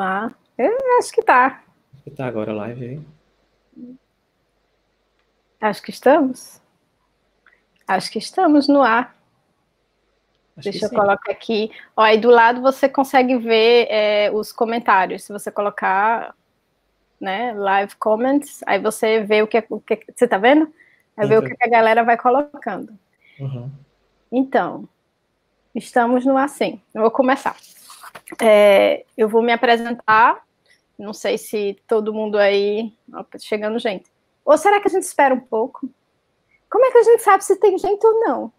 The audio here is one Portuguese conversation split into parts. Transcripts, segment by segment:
ar. Eu acho que tá. Acho que tá agora a live aí. Acho que estamos. Acho que estamos no ar. Acho Deixa eu sim. colocar aqui. Ó, aí do lado você consegue ver é, os comentários. Se você colocar né, live comments, aí você vê o que, o que você tá vendo? Aí vê o que a galera vai colocando. Uhum. Então, estamos no assim. Eu vou começar. É, eu vou me apresentar. Não sei se todo mundo aí. Opa, chegando gente. Ou será que a gente espera um pouco? Como é que a gente sabe se tem gente ou não?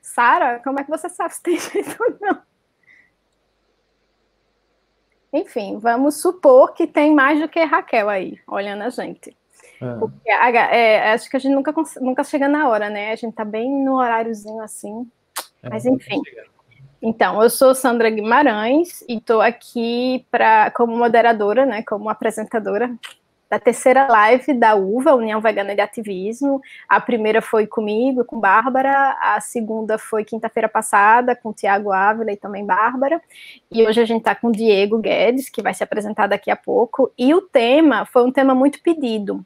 Sara, como é que você sabe se tem gente ou não? Enfim, vamos supor que tem mais do que Raquel aí, olhando a gente. É. Porque é, acho que a gente nunca, nunca chega na hora, né? A gente tá bem no horáriozinho assim. É, Mas enfim. Então, eu sou Sandra Guimarães e estou aqui pra, como moderadora, né, como apresentadora da terceira live da UVA, União Vegana de Ativismo. A primeira foi comigo, com Bárbara, a segunda foi quinta-feira passada, com Tiago Ávila e também Bárbara. E hoje a gente está com Diego Guedes, que vai se apresentar daqui a pouco. E o tema foi um tema muito pedido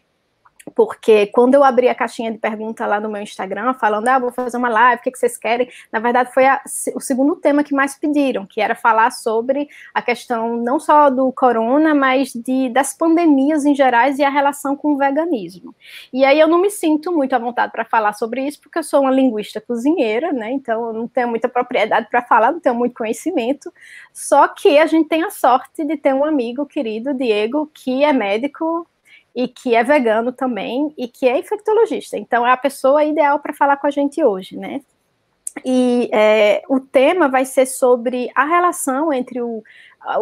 porque quando eu abri a caixinha de pergunta lá no meu Instagram, falando, ah, vou fazer uma live, o que, que vocês querem? Na verdade, foi a, o segundo tema que mais pediram, que era falar sobre a questão não só do corona, mas de, das pandemias em gerais e a relação com o veganismo. E aí eu não me sinto muito à vontade para falar sobre isso, porque eu sou uma linguista cozinheira, né? Então eu não tenho muita propriedade para falar, não tenho muito conhecimento. Só que a gente tem a sorte de ter um amigo querido, Diego, que é médico e que é vegano também e que é infectologista. Então, é a pessoa ideal para falar com a gente hoje, né? E é, o tema vai ser sobre a relação entre o,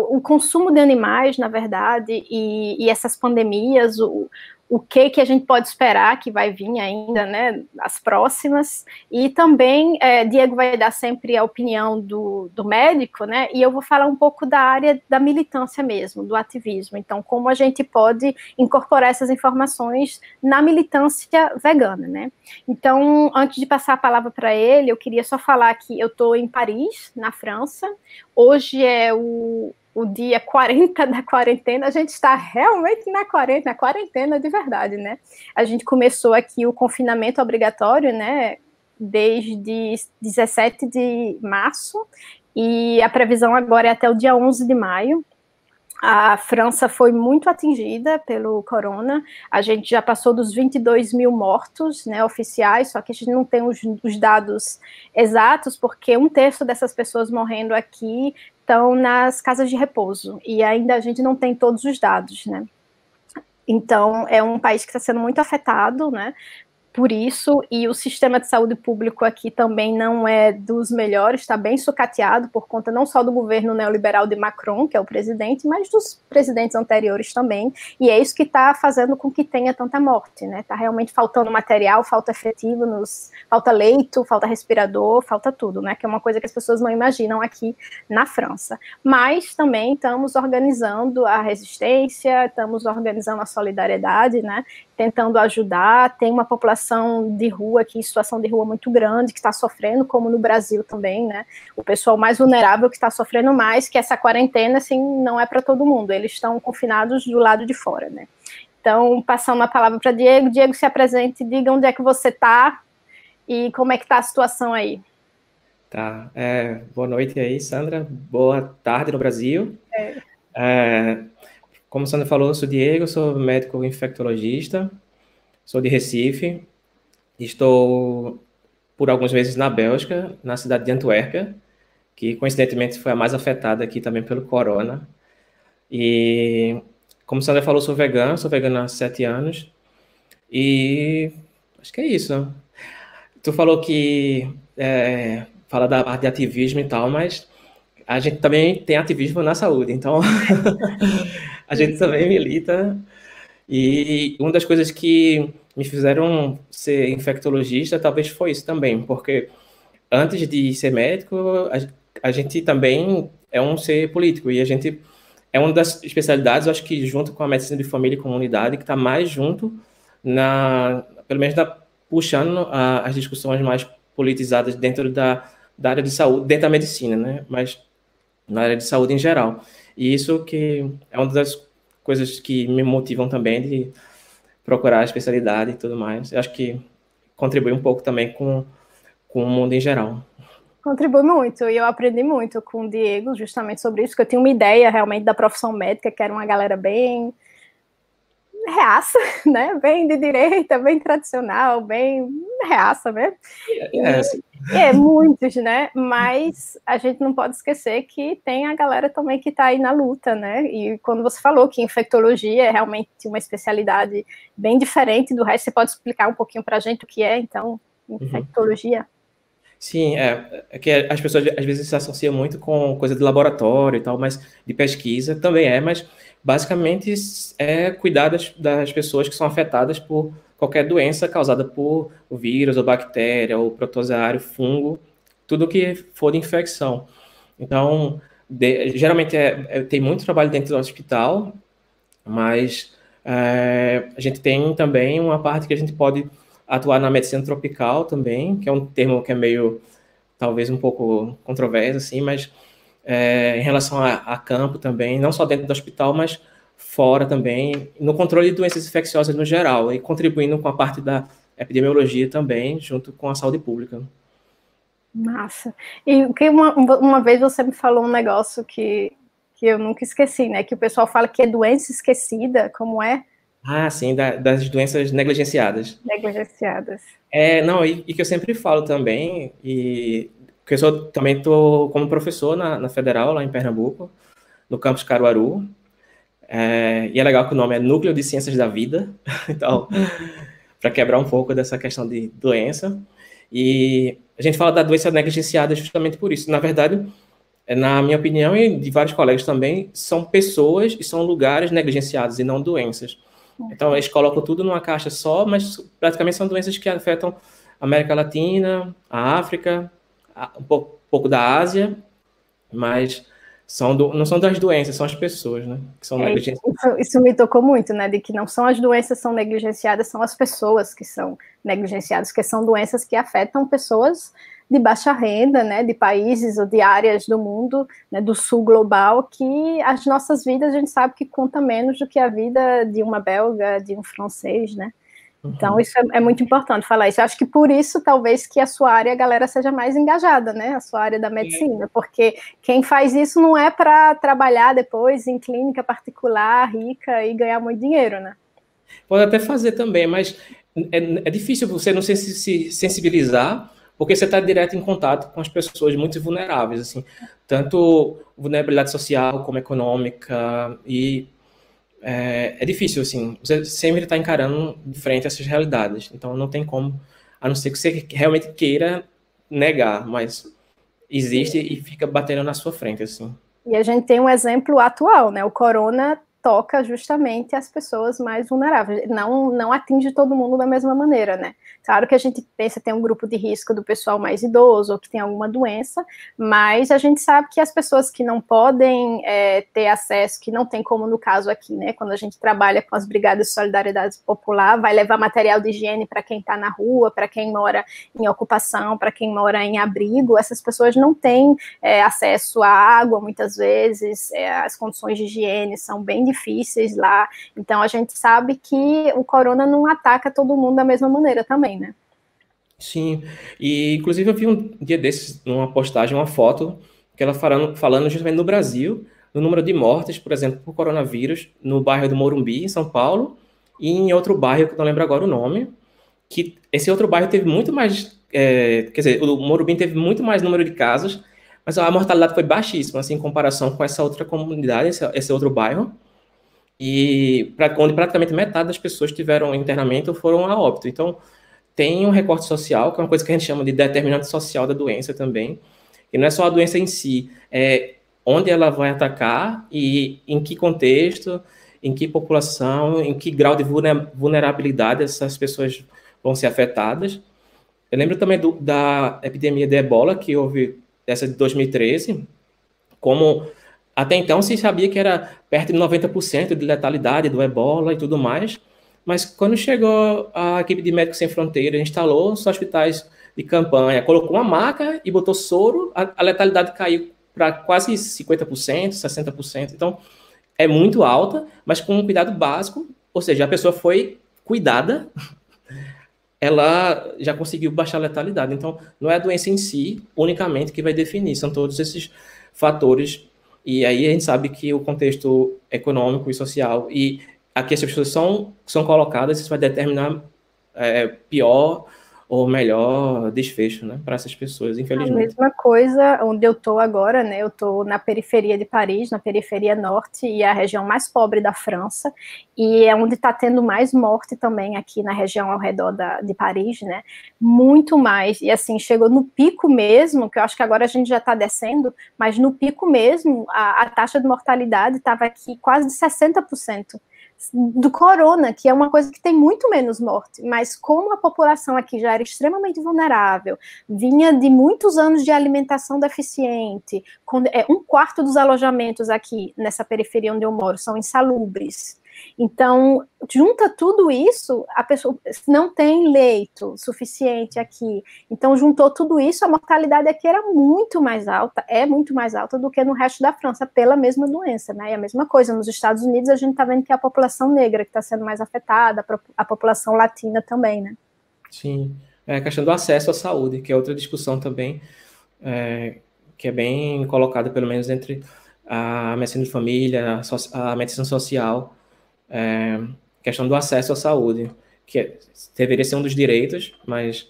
o consumo de animais, na verdade, e, e essas pandemias, o, o que que a gente pode esperar que vai vir ainda, né, as próximas, e também é, Diego vai dar sempre a opinião do, do médico, né, e eu vou falar um pouco da área da militância mesmo, do ativismo, então como a gente pode incorporar essas informações na militância vegana, né. Então, antes de passar a palavra para ele, eu queria só falar que eu estou em Paris, na França, hoje é o, o dia 40 da quarentena, a gente está realmente na quarentena, na quarentena de verdade, né? A gente começou aqui o confinamento obrigatório, né? Desde 17 de março, e a previsão agora é até o dia 11 de maio. A França foi muito atingida pelo corona. A gente já passou dos 22 mil mortos né, oficiais, só que a gente não tem os, os dados exatos, porque um terço dessas pessoas morrendo aqui estão nas casas de repouso e ainda a gente não tem todos os dados, né? Então, é um país que está sendo muito afetado, né, por isso, e o sistema de saúde público aqui também não é dos melhores, está bem sucateado por conta não só do governo neoliberal de Macron, que é o presidente, mas dos presidentes anteriores também, e é isso que está fazendo com que tenha tanta morte, né? Está realmente faltando material, falta efetivo, nos, falta leito, falta respirador, falta tudo, né? Que é uma coisa que as pessoas não imaginam aqui na França. Mas também estamos organizando a resistência, estamos organizando a solidariedade, né? Tentando ajudar. Tem uma população de rua aqui, em situação de rua muito grande, que está sofrendo, como no Brasil também, né? O pessoal mais vulnerável que está sofrendo mais, que essa quarentena, assim, não é para todo mundo. Eles estão confinados do lado de fora, né? Então, passando a palavra para Diego. Diego, se apresente, diga onde é que você está e como é que está a situação aí. Tá. É, boa noite aí, Sandra. Boa tarde no Brasil. É. É, como Sandra falou, eu sou Diego, sou médico infectologista, sou de Recife, estou por alguns meses na Bélgica, na cidade de Antuérpia, que coincidentemente foi a mais afetada aqui também pelo corona. E como Sandra falou, sou vegano, sou vegano há sete anos. E acho que é isso. Tu falou que é, fala da parte de ativismo e tal, mas a gente também tem ativismo na saúde, então a gente também milita. E uma das coisas que me fizeram ser infectologista talvez foi isso também, porque antes de ser médico, a, a gente também é um ser político e a gente é uma das especialidades, acho que junto com a medicina de família e comunidade, que está mais junto na, pelo menos na, puxando a, as discussões mais politizadas dentro da, da área de saúde, dentro da medicina, né? Mas na área de saúde em geral. E isso que é uma das coisas que me motivam também de procurar a especialidade e tudo mais. Eu acho que contribui um pouco também com, com o mundo em geral. Contribui muito, e eu aprendi muito com o Diego justamente sobre isso, que eu tinha uma ideia realmente da profissão médica, que era uma galera bem reaça, né? Bem de direita, bem tradicional, bem reaça, né? É, é, muitos, né? Mas a gente não pode esquecer que tem a galera também que está aí na luta, né? E quando você falou que infectologia é realmente uma especialidade bem diferente do resto, você pode explicar um pouquinho para a gente o que é, então, uhum. infectologia? Uhum. Sim, é, é, que as pessoas às vezes se associam muito com coisa de laboratório e tal, mas de pesquisa também é, mas basicamente é cuidar das, das pessoas que são afetadas por qualquer doença causada por vírus ou bactéria ou protozoário, fungo, tudo que for de infecção. Então, de, geralmente é, é, tem muito trabalho dentro do hospital, mas é, a gente tem também uma parte que a gente pode atuar na medicina tropical também, que é um termo que é meio, talvez um pouco controverso, assim, mas é, em relação a, a, campo também, não só dentro do hospital, mas fora também, no controle de doenças infecciosas no geral, e contribuindo com a parte da epidemiologia também, junto com a saúde pública. Massa. E que uma, uma vez você me falou um negócio que, que eu nunca esqueci, né? Que o pessoal fala que é doença esquecida, como é? Ah, sim, da, das doenças negligenciadas. Negligenciadas. É, não, e, e, que eu sempre falo também, e que eu sou, também estou como professor na, na, Federal, lá em Pernambuco, no campus Caruaru, é, e é legal que o nome é Núcleo de Ciências da Vida, então, para quebrar um pouco dessa questão de doença, e a gente fala da doença negligenciada justamente por isso, na verdade, é, na minha opinião e de vários colegas também, são pessoas e são lugares negligenciados e não doenças. Então, eles colocam tudo numa caixa só, mas praticamente são doenças que afetam a América Latina, a África, um pouco, pouco da Ásia, mas são do, não são das doenças, são as pessoas, né? Que são é, negligenciadas. Isso, isso, me tocou muito, né? De que não são as doenças que são negligenciadas, são as pessoas que são negligenciadas, que são doenças que afetam pessoas de baixa renda, né, de países ou de áreas do mundo, né, do sul global, que as nossas vidas a gente sabe que conta menos do que a vida de uma belga, de um francês, né? Uhum. Então isso é, é, muito importante falar isso. Eu acho que por isso talvez que a sua área a galera seja mais engajada, né? A sua área da medicina, porque quem faz isso não é para trabalhar depois em clínica particular, rica e ganhar muito dinheiro, né? Pode até fazer também, mas é, é difícil você não se sensibilizar porque você está direto em contato com as pessoas muito vulneráveis, assim, tanto vulnerabilidade social como econômica, e é, é difícil, assim, você sempre está encarando de frente essas realidades, então não tem como, a não ser que você realmente queira negar, mas existe e fica batendo na sua frente, assim. E a gente tem um exemplo atual, né, o corona toca justamente as pessoas mais vulneráveis, não, não atinge todo mundo da mesma maneira, né? Claro que a gente pensa tem um grupo de risco do pessoal mais idoso ou que tem alguma doença, mas a gente sabe que as pessoas que não podem é, ter acesso, que não tem como no caso aqui, né? Quando a gente trabalha com as brigadas de solidariedade popular, vai levar material de higiene para quem está na rua, para quem mora em ocupação, para quem mora em abrigo, essas pessoas não têm é, acesso à água muitas vezes, é, as condições de higiene são bem difíceis lá, então a gente sabe que o corona não ataca todo mundo da mesma maneira também, né? Sim, e inclusive eu vi um dia desses, numa postagem, uma foto, que ela falando, falando justamente no Brasil, no número de mortes, por exemplo, por coronavírus, no bairro do Morumbi, em São Paulo, e em outro bairro, que eu não lembro agora o nome, que esse outro bairro teve muito mais, é, quer dizer, o Morumbi teve muito mais número de casos, mas a mortalidade foi baixíssima, assim, em comparação com essa outra comunidade, esse, esse outro bairro, e pra, onde praticamente metade das pessoas tiveram internamento foram a óbito. Então, tem um recorte social, que é uma coisa que a gente chama de determinante social da doença também, e não é só a doença em si, é onde ela vai atacar e em que contexto, em que população, em que grau de vulnerabilidade essas pessoas vão ser afetadas. Eu lembro também do, da epidemia de ebola, que houve essa de 2013, como até então se sabia que era perto de 90% de letalidade do ebola e tudo mais, mas quando chegou a equipe de Médicos Sem Fronteiras, instalou os hospitais de campanha, colocou uma maca e botou soro, a, a letalidade caiu para quase 50%, 60%. Então, é muito alta, mas com um cuidado básico, ou seja, a pessoa foi cuidada, ela já conseguiu baixar a letalidade. Então, não é a doença em si unicamente que vai definir, são todos esses fatores. E aí a gente sabe que o contexto econômico e social e aqui as pessoas são, são colocadas, isso vai determinar é, pior ou melhor desfecho, né, para essas pessoas, infelizmente. A mesma coisa onde eu estou agora, né, eu estou na periferia de Paris, na periferia norte, e é a região mais pobre da França, e é onde está tendo mais morte também aqui na região ao redor da, de Paris, né, muito mais, e assim, chegou no pico mesmo, que eu acho que agora a gente já está descendo, mas no pico mesmo, a, a taxa de mortalidade estava aqui quase de 60%, do corona, que é uma coisa que tem muito menos morte, mas como a população aqui já era extremamente vulnerável, vinha de muitos anos de alimentação deficiente, é, um quarto dos alojamentos aqui nessa periferia onde eu moro são insalubres, então, junta tudo isso, a pessoa não tem leito suficiente aqui. Então, juntou tudo isso, a mortalidade aqui era muito mais alta, é muito mais alta do que no resto da França, pela mesma doença, né? E a mesma coisa, nos Estados Unidos a gente está vendo que é a população negra que está sendo mais afetada, a população latina também, né? Sim, é a questão do acesso à saúde, que é outra discussão também, é, que é bem colocada, pelo menos, entre a medicina de família, a medicina social, é, questão do acesso à saúde, que é, deveria ser um dos direitos, mas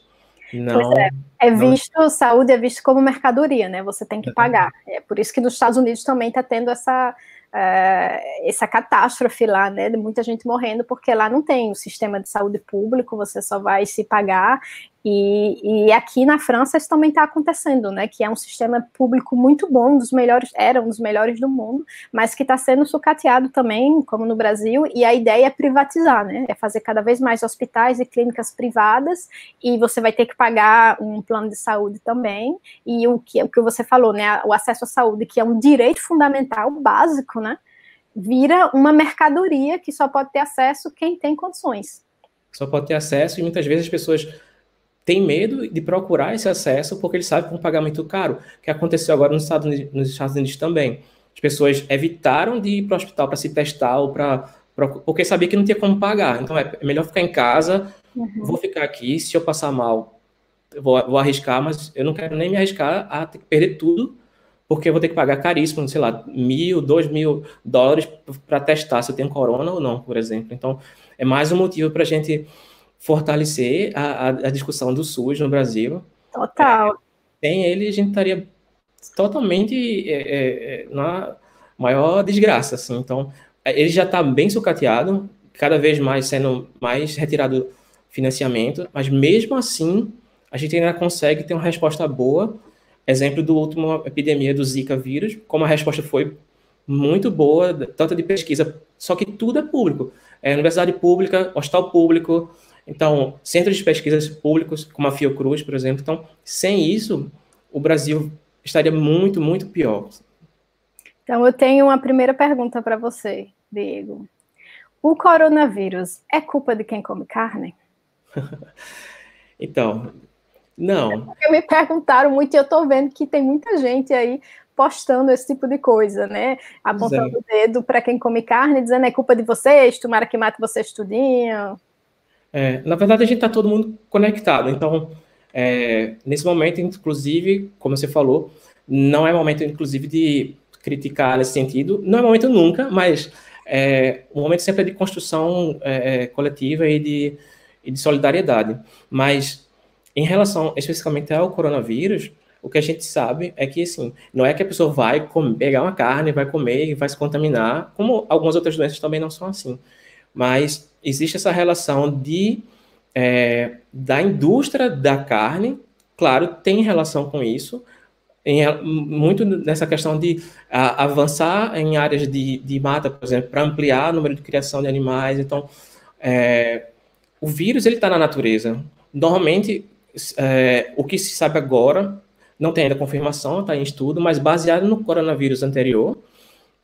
não. É. é. visto, não... saúde é visto como mercadoria, né? Você tem que pagar. É por isso que nos Estados Unidos também está tendo essa uh, essa catástrofe lá, né, de muita gente morrendo, porque lá não tem o sistema de saúde público, você só vai se pagar, e, e aqui na França isso também está acontecendo, né, que é um sistema público muito bom, dos melhores, era um dos melhores do mundo, mas que está sendo sucateado também, como no Brasil, e a ideia é privatizar, né, é fazer cada vez mais hospitais e clínicas privadas, e você vai ter que pagar um plano de saúde também, e o que, o que você falou, né, o acesso à saúde, que é um direito fundamental, básico, né? Vira uma mercadoria que só pode ter acesso quem tem condições. Só pode ter acesso e muitas vezes as pessoas têm medo de procurar esse acesso porque eles sabem que é um pagamento caro, que aconteceu agora nos Estados Unidos, nos Estados Unidos também. As pessoas evitaram de ir para o hospital para se testar ou para porque sabia que não tinha como pagar. Então é melhor ficar em casa, uhum. vou ficar aqui, se eu passar mal, eu vou, vou arriscar, mas eu não quero nem me arriscar a ter que perder tudo porque eu vou ter que pagar caríssimo, sei lá, mil, dois mil dólares para testar se eu tenho corona ou não, por exemplo. Então, é mais um motivo para a gente fortalecer a, a, a, discussão do SUS no Brasil. Total. É, sem ele, a gente estaria totalmente é, é, é na maior desgraça, assim. Então, ele já está bem sucateado, cada vez mais sendo mais retirado financiamento, mas mesmo assim, a gente ainda consegue ter uma resposta boa Exemplo do último epidemia do Zika vírus, como a resposta foi muito boa, tanto de pesquisa, só que tudo é público. É universidade pública, hospital público, então, centros de pesquisas públicos, como a Fiocruz, por exemplo. Então, sem isso, o Brasil estaria muito, muito pior. Então, eu tenho uma primeira pergunta para você, Diego. O coronavírus é culpa de quem come carne? então, não. Porque me perguntaram muito e eu estou vendo que tem muita gente aí postando esse tipo de coisa, né? Apontando o dedo para quem come carne, dizendo é culpa de vocês, tomara que mate vocês tudinho. É, na verdade, a gente está todo mundo conectado. Então, é, nesse momento, inclusive, como você falou, não é momento, inclusive, de criticar nesse sentido. Não é momento nunca, mas é, o momento sempre é de construção é, é coletiva e de, e de solidariedade. Mas em relação especificamente ao coronavírus, o que a gente sabe é que, assim, não é que a pessoa vai comer, pegar uma carne, vai comer e vai se contaminar, como algumas outras doenças também não são assim. Mas existe essa relação de é, da indústria da carne, claro, tem relação com isso, em, muito nessa questão de a, avançar em áreas de, de mata, por exemplo, para ampliar o número de criação de animais. Então, é, o vírus ele está na natureza. Normalmente é, o que se sabe agora, não tem ainda confirmação, está em estudo, mas baseado no coronavírus anterior,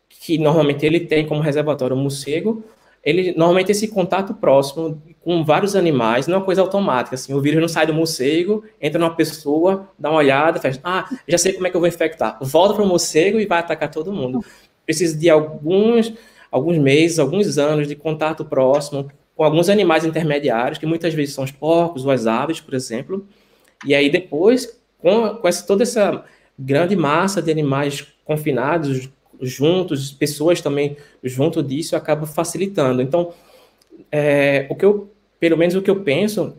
que normalmente ele tem como reservatório o morcego, ele normalmente esse contato próximo com vários animais não é uma coisa automática, assim, o vírus não sai do morcego, entra numa pessoa, dá uma olhada, faz, ah, já sei como é que eu vou infectar. Volta para o morcego e vai atacar todo mundo. Precisa de alguns, alguns meses, alguns anos de contato próximo com alguns animais intermediários, que muitas vezes são os porcos ou as aves, por exemplo, e aí depois, com, com essa, toda essa grande massa de animais confinados, juntos, pessoas também junto disso, acaba facilitando. Então, é, o que eu, pelo menos o que eu penso,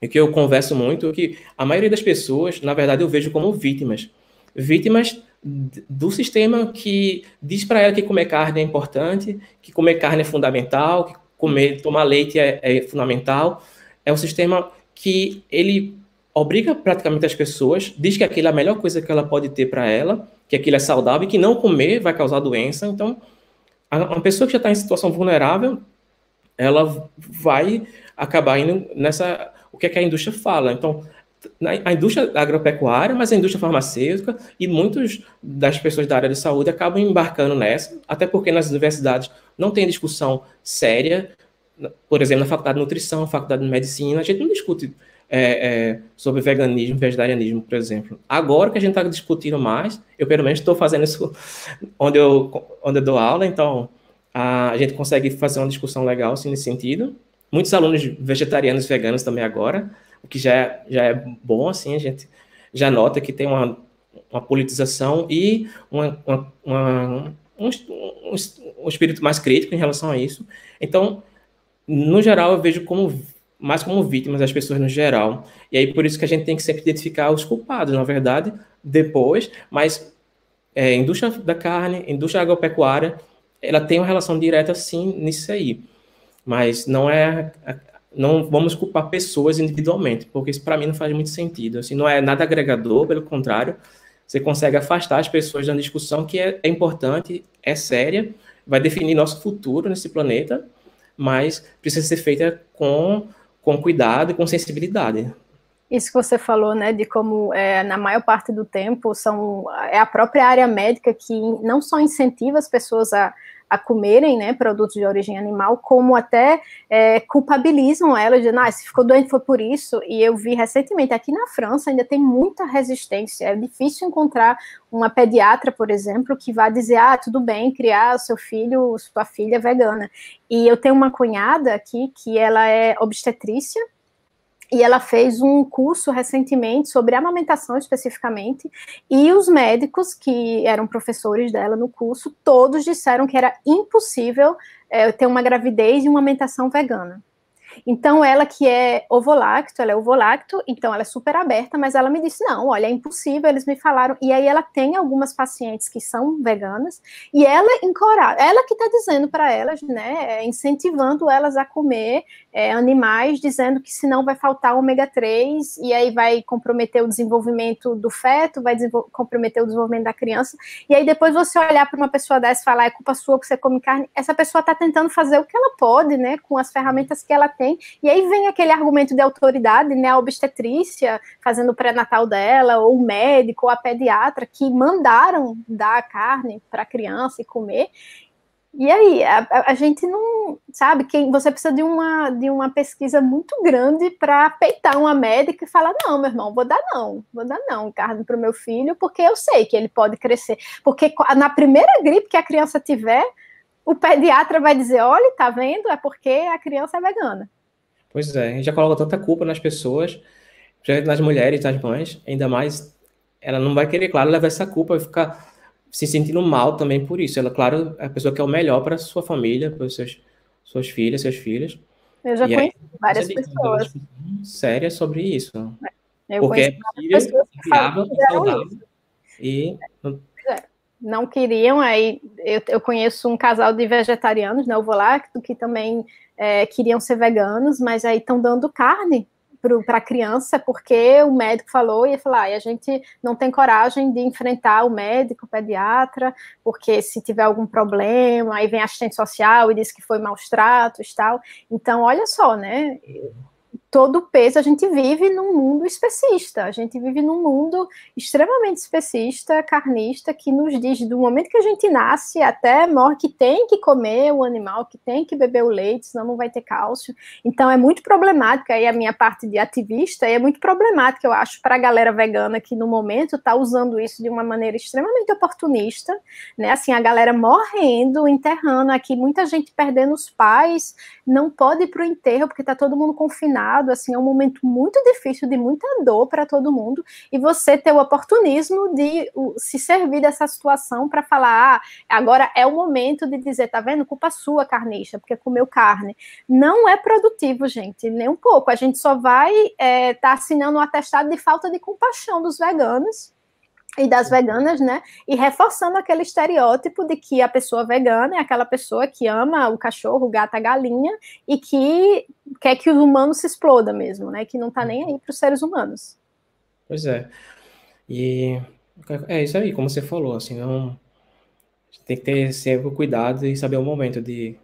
e que eu converso muito, é que a maioria das pessoas, na verdade, eu vejo como vítimas. Vítimas do sistema que diz para ela que comer carne é importante, que comer carne é fundamental, que comer, tomar leite é, é fundamental. É um sistema que ele obriga praticamente as pessoas, diz que aquilo é a melhor coisa que ela pode ter para ela, que aquilo é saudável e que não comer vai causar doença. Então, uma pessoa que já está em situação vulnerável, ela vai acabar indo nessa. O que, é que a indústria fala? Então, a indústria agropecuária, mas a indústria farmacêutica e muitas das pessoas da área de saúde acabam embarcando nessa, até porque nas universidades não tem discussão séria. Por exemplo, na faculdade de nutrição, na faculdade de medicina, a gente não discute é, é, sobre veganismo, vegetarianismo, por exemplo. Agora que a gente está discutindo mais, eu pelo menos estou fazendo isso onde eu, onde eu dou aula, então a, a, gente consegue fazer uma discussão legal assim, nesse sentido. Muitos alunos vegetarianos e veganos também agora, o que já é, já é bom, assim, a gente já nota que tem uma, uma politização e uma, uma, uma um, um, um espírito mais crítico em relação a isso. Então, no geral, eu vejo como mais como vítimas as pessoas no geral. E aí por isso que a gente tem que sempre identificar os culpados, na verdade, depois, mas é, indústria da carne, indústria agropecuária, ela tem uma relação direta sim nisso aí. Mas não é não vamos culpar pessoas individualmente, porque isso para mim não faz muito sentido. Assim, não é nada agregador, pelo contrário, você consegue afastar as pessoas da discussão que é, é importante, é séria, vai definir nosso futuro nesse planeta, mas precisa ser feita com com cuidado e com sensibilidade. Isso que você falou, né, de como é, na maior parte do tempo são é a própria área médica que não só incentiva as pessoas a, a comerem né, produtos de origem animal, como até é, culpabilizam ela, de, ah, se ficou doente foi por isso. E eu vi recentemente, aqui na França ainda tem muita resistência. É difícil encontrar uma pediatra, por exemplo, que vá dizer, ah, tudo bem, criar seu filho, sua filha vegana. E eu tenho uma cunhada aqui que ela é obstetrícia, e ela fez um curso recentemente sobre amamentação especificamente, e os médicos que eram professores dela no curso, todos disseram que era impossível é, ter uma gravidez e uma amamentação vegana. Então, ela que é ovolacto, ela é ovolacto, então ela é super aberta, mas ela me disse, não, olha, é impossível, eles me falaram, e aí ela tem algumas pacientes que são veganas, e ela encoraja, ela que está dizendo para elas, né, é, incentivando elas a comer é, animais, dizendo que senão vai faltar ômega 3, e aí vai comprometer o desenvolvimento do feto, vai comprometer o desenvolvimento da criança, e aí depois você olhar para uma pessoa dessa e falar, é culpa sua que você come carne, essa pessoa está tentando fazer o que ela pode, né, com as ferramentas que ela tem. E aí vem aquele argumento de autoridade, né? A obstetrícia fazendo o pré-natal dela, ou o médico, ou a pediatra, que mandaram dar a carne para a criança e comer. E aí, a, a, gente não sabe quem você precisa de uma, de uma pesquisa muito grande para peitar uma médica e falar: não, meu irmão, vou dar não, vou dar não carne para o meu filho, porque eu sei que ele pode crescer. Porque na primeira gripe que a criança tiver, o pediatra vai dizer: olha, tá vendo? É porque a criança é vegana. Pois é, a gente já coloca tanta culpa nas pessoas, nas mulheres, nas mães, ainda mais, ela não vai querer, claro, levar essa culpa e ficar se sentindo mal também por isso. Ela, claro, é a pessoa que é o melhor para sua família, para seus, suas filhas, seus filhos. Eu já e conheci aí, várias pessoas. Sérias sobre isso. Eu porque é possível, viável, saudável. E não queriam, aí eu, eu, conheço um casal de vegetarianos, né, Ovolacto, que também é, queriam ser veganos, mas aí estão dando carne para a criança, porque o médico falou, e falar, ah, a gente não tem coragem de enfrentar o médico, o pediatra, porque se tiver algum problema, aí vem assistente social e diz que foi maus tratos e tal. Então, olha só, né? Todo o peso. A gente vive num mundo especista, a gente vive num mundo extremamente especista, carnista, que nos diz do momento que a gente nasce até morre que tem que comer o animal, que tem que beber o leite, senão não vai ter cálcio. Então é muito problemático aí a minha parte de ativista, é muito problemática, eu acho, para a galera vegana que no momento está usando isso de uma maneira extremamente oportunista, né? Assim, a galera morrendo, enterrando aqui, muita gente perdendo os pais, não pode ir para o enterro porque está todo mundo confinado, assim, é um momento muito difícil, de muita dor para todo mundo, e você ter o oportunismo de se servir dessa situação para falar, ah, agora é o momento de dizer, tá vendo, culpa sua, carniça, porque comeu carne. Não é produtivo, gente, nem um pouco. A gente só vai estar é, tá assinando um atestado de falta de compaixão dos veganos, e das veganas, né? E reforçando aquele estereótipo de que a pessoa vegana é aquela pessoa que ama o cachorro, o gato, a galinha e que quer que o humano se exploda mesmo, né? Que não tá nem aí para os seres humanos. Pois é. E é isso aí, como você falou, assim, não tem que ter sempre cuidado e saber o momento de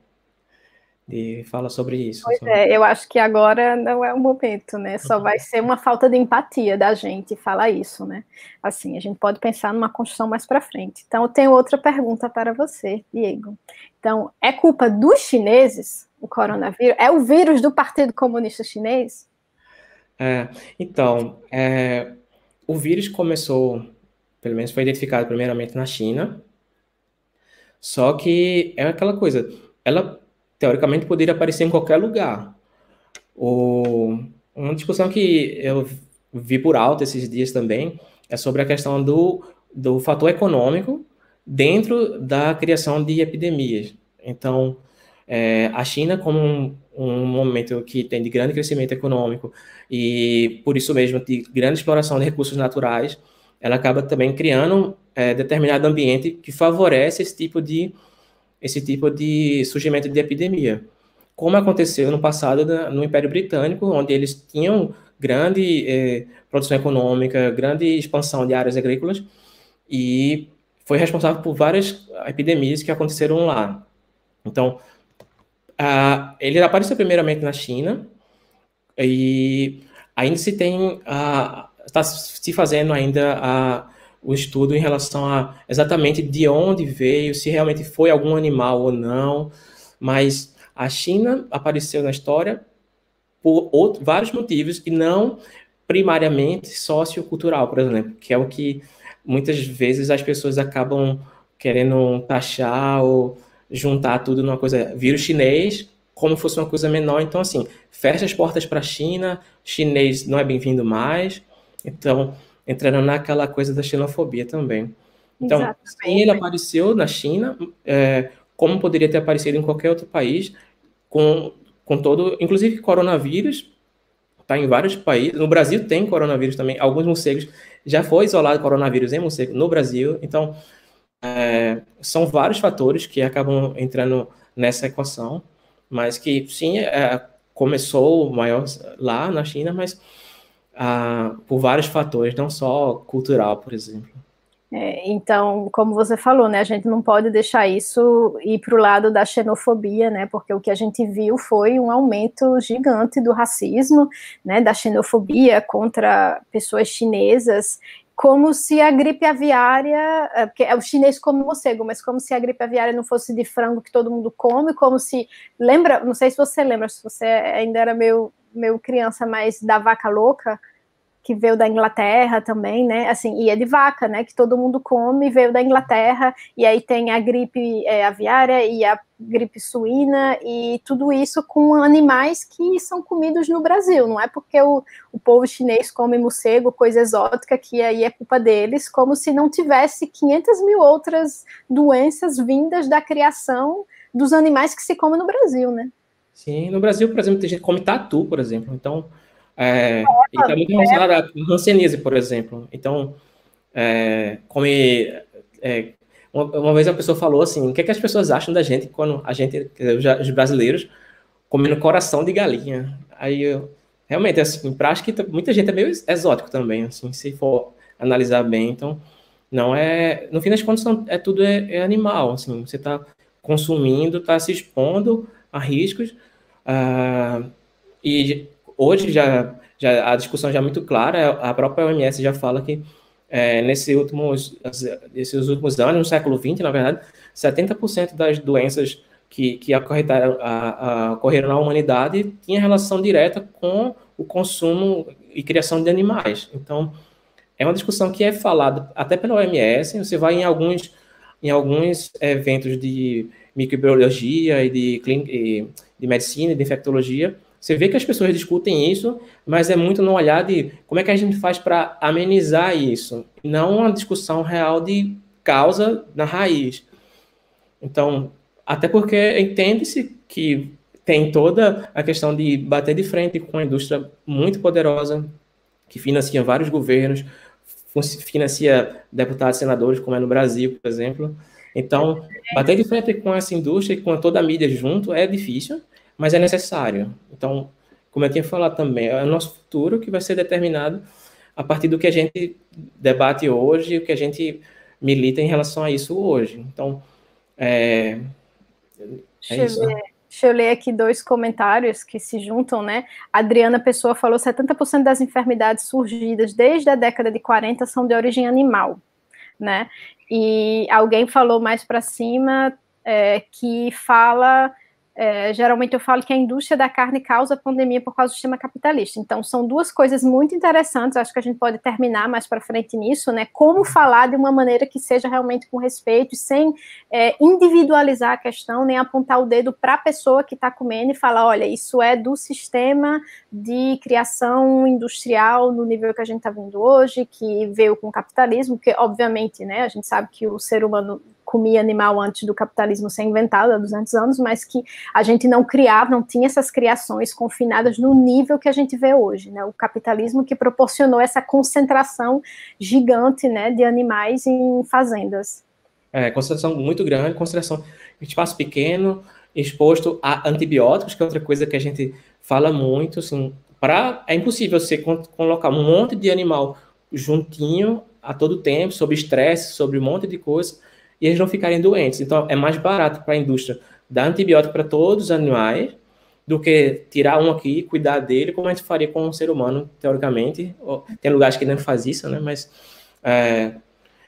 de fala sobre isso. Pois é, eu acho que agora não é o momento, né? Só vai ser uma falta de empatia da gente falar isso, né? Assim, a gente pode pensar numa construção mais para frente. Então, eu tenho outra pergunta para você, Diego. Então, é culpa dos chineses o coronavírus? É o vírus do Partido Comunista Chinês? É, então, é, o vírus começou, pelo menos foi identificado primeiramente na China, só que é aquela coisa, ela teoricamente poderia aparecer em qualquer lugar. O, uma discussão que eu vi por alto esses dias também é sobre a questão do, do fator econômico dentro da criação de epidemias. Então, é, a China, como um, um, momento que tem de grande crescimento econômico e, por isso mesmo, de grande exploração de recursos naturais, ela acaba também criando é, determinado ambiente que favorece esse tipo de esse tipo de surgimento de epidemia. Como aconteceu no passado no Império Britânico, onde eles tinham grande eh, produção econômica, grande expansão de áreas agrícolas, e foi responsável por várias epidemias que aconteceram lá. Então, ele apareceu primeiramente na China, e ainda se tem, está se fazendo ainda a o estudo em relação a exatamente de onde veio, se realmente foi algum animal ou não, mas a China apareceu na história por outro, vários motivos e não primariamente sociocultural, por exemplo, que é o que muitas vezes as pessoas acabam querendo taxar ou juntar tudo numa coisa vírus chinês como fosse uma coisa menor. Então, assim, fecha as portas para a China, chinês não é bem-vindo mais. Então, entrando naquela coisa da xenofobia também. Então, Exatamente. sim, ele apareceu na China, é, como poderia ter aparecido em qualquer outro país, com, com todo, inclusive coronavírus, está em vários países. No Brasil tem coronavírus também. Alguns morcegos já foi isolado coronavírus em morcego no Brasil. Então, é, são vários fatores que acabam entrando nessa equação, mas que sim, é, começou maior lá na China, mas por vários fatores, não só cultural, por exemplo. É, então, como você falou, né, a gente não pode deixar isso ir para o lado da xenofobia, né, porque o que a gente viu foi um aumento gigante do racismo, né, da xenofobia contra pessoas chinesas, como se a gripe aviária, é, porque é o chinês come morcego, mas como se a gripe aviária não fosse de frango que todo mundo come, como se, lembra, não sei se você lembra, se você ainda era meio, meio criança, mas da vaca louca, que veio da Inglaterra também, né? Assim, e é de vaca, né? Que todo mundo come, veio da Inglaterra, e aí tem a gripe é, aviária e a gripe suína, e tudo isso com animais que são comidos no Brasil. Não é porque o, o povo chinês come morcego, coisa exótica, que aí é culpa deles, como se não tivesse 500 mil outras doenças vindas da criação dos animais que se comem no Brasil, né? Sim, no Brasil, por exemplo, tem gente que come tatu, por exemplo. Então, é, e está muito relacionado à hanseníase, por exemplo. Então, é, come, é, uma, uma, vez a pessoa falou assim, o que, é que as pessoas acham da gente quando a gente, os brasileiros, comendo coração de galinha? Aí, eu, realmente, assim, prática, muita gente é meio exótico também, assim, se for analisar bem. Então, não é, no fim das contas, é tudo é, é animal, assim, você está consumindo, está se expondo a riscos, uh, e hoje já, já a discussão já é muito clara, a própria OMS já fala que é, nesse últimos, nesses últimos anos, no século XX, na verdade, 70% das doenças que, que ocorreram, a, a, ocorreram na humanidade tinha relação direta com o consumo e criação de animais. Então, é uma discussão que é falada até pela OMS, você vai em alguns, em alguns eventos de microbiologia e de, de medicina, de infectologia, você vê que as pessoas discutem isso, mas é muito no olhar de como é que a gente faz para amenizar isso, não uma discussão real de causa na raiz. Então, até porque entende-se que tem toda a questão de bater de frente com uma indústria muito poderosa, que financia vários governos, financia deputados senadores, como é no Brasil, por exemplo. Então, bater de frente com essa indústria e com toda a mídia junto é difícil, mas é necessário. Então, como eu tinha falado também, é o nosso futuro que vai ser determinado a partir do que a gente debate hoje, o que a gente milita em relação a isso hoje. Então, é, é deixa, isso. Deixa eu ler aqui dois comentários que se juntam, né? Adriana Pessoa falou: 70% das enfermidades surgidas desde a década de 40 são de origem animal, né? E alguém falou mais para cima é, que fala é, geralmente eu falo que a indústria da carne causa pandemia por causa do sistema capitalista. Então, são duas coisas muito interessantes, acho que a gente pode terminar mais para frente nisso, né? Como falar de uma maneira que seja realmente com respeito, sem é, individualizar a questão, nem apontar o dedo para a pessoa que está comendo e falar: olha, isso é do sistema de criação industrial no nível que a gente está vendo hoje, que veio com o capitalismo, que obviamente, né, a gente sabe que o ser humano comia animal antes do capitalismo ser inventado há 200 anos, mas que a gente não criava, não tinha essas criações confinadas no nível que a gente vê hoje, né? O capitalismo que proporcionou essa concentração gigante, né, de animais em fazendas. É, concentração muito grande, concentração espaço pequeno, exposto a antibióticos, que é outra coisa que a gente fala muito, assim, para é impossível você colocar um monte de animal juntinho a todo tempo, sob estresse, sobre um monte de coisa, e eles não ficarem doentes. Então, é mais barato para a indústria dar antibiótico para todos os animais do que tirar um aqui e cuidar dele, como a gente faria com um ser humano, teoricamente. Tem lugares que não faz isso, né? Mas. É,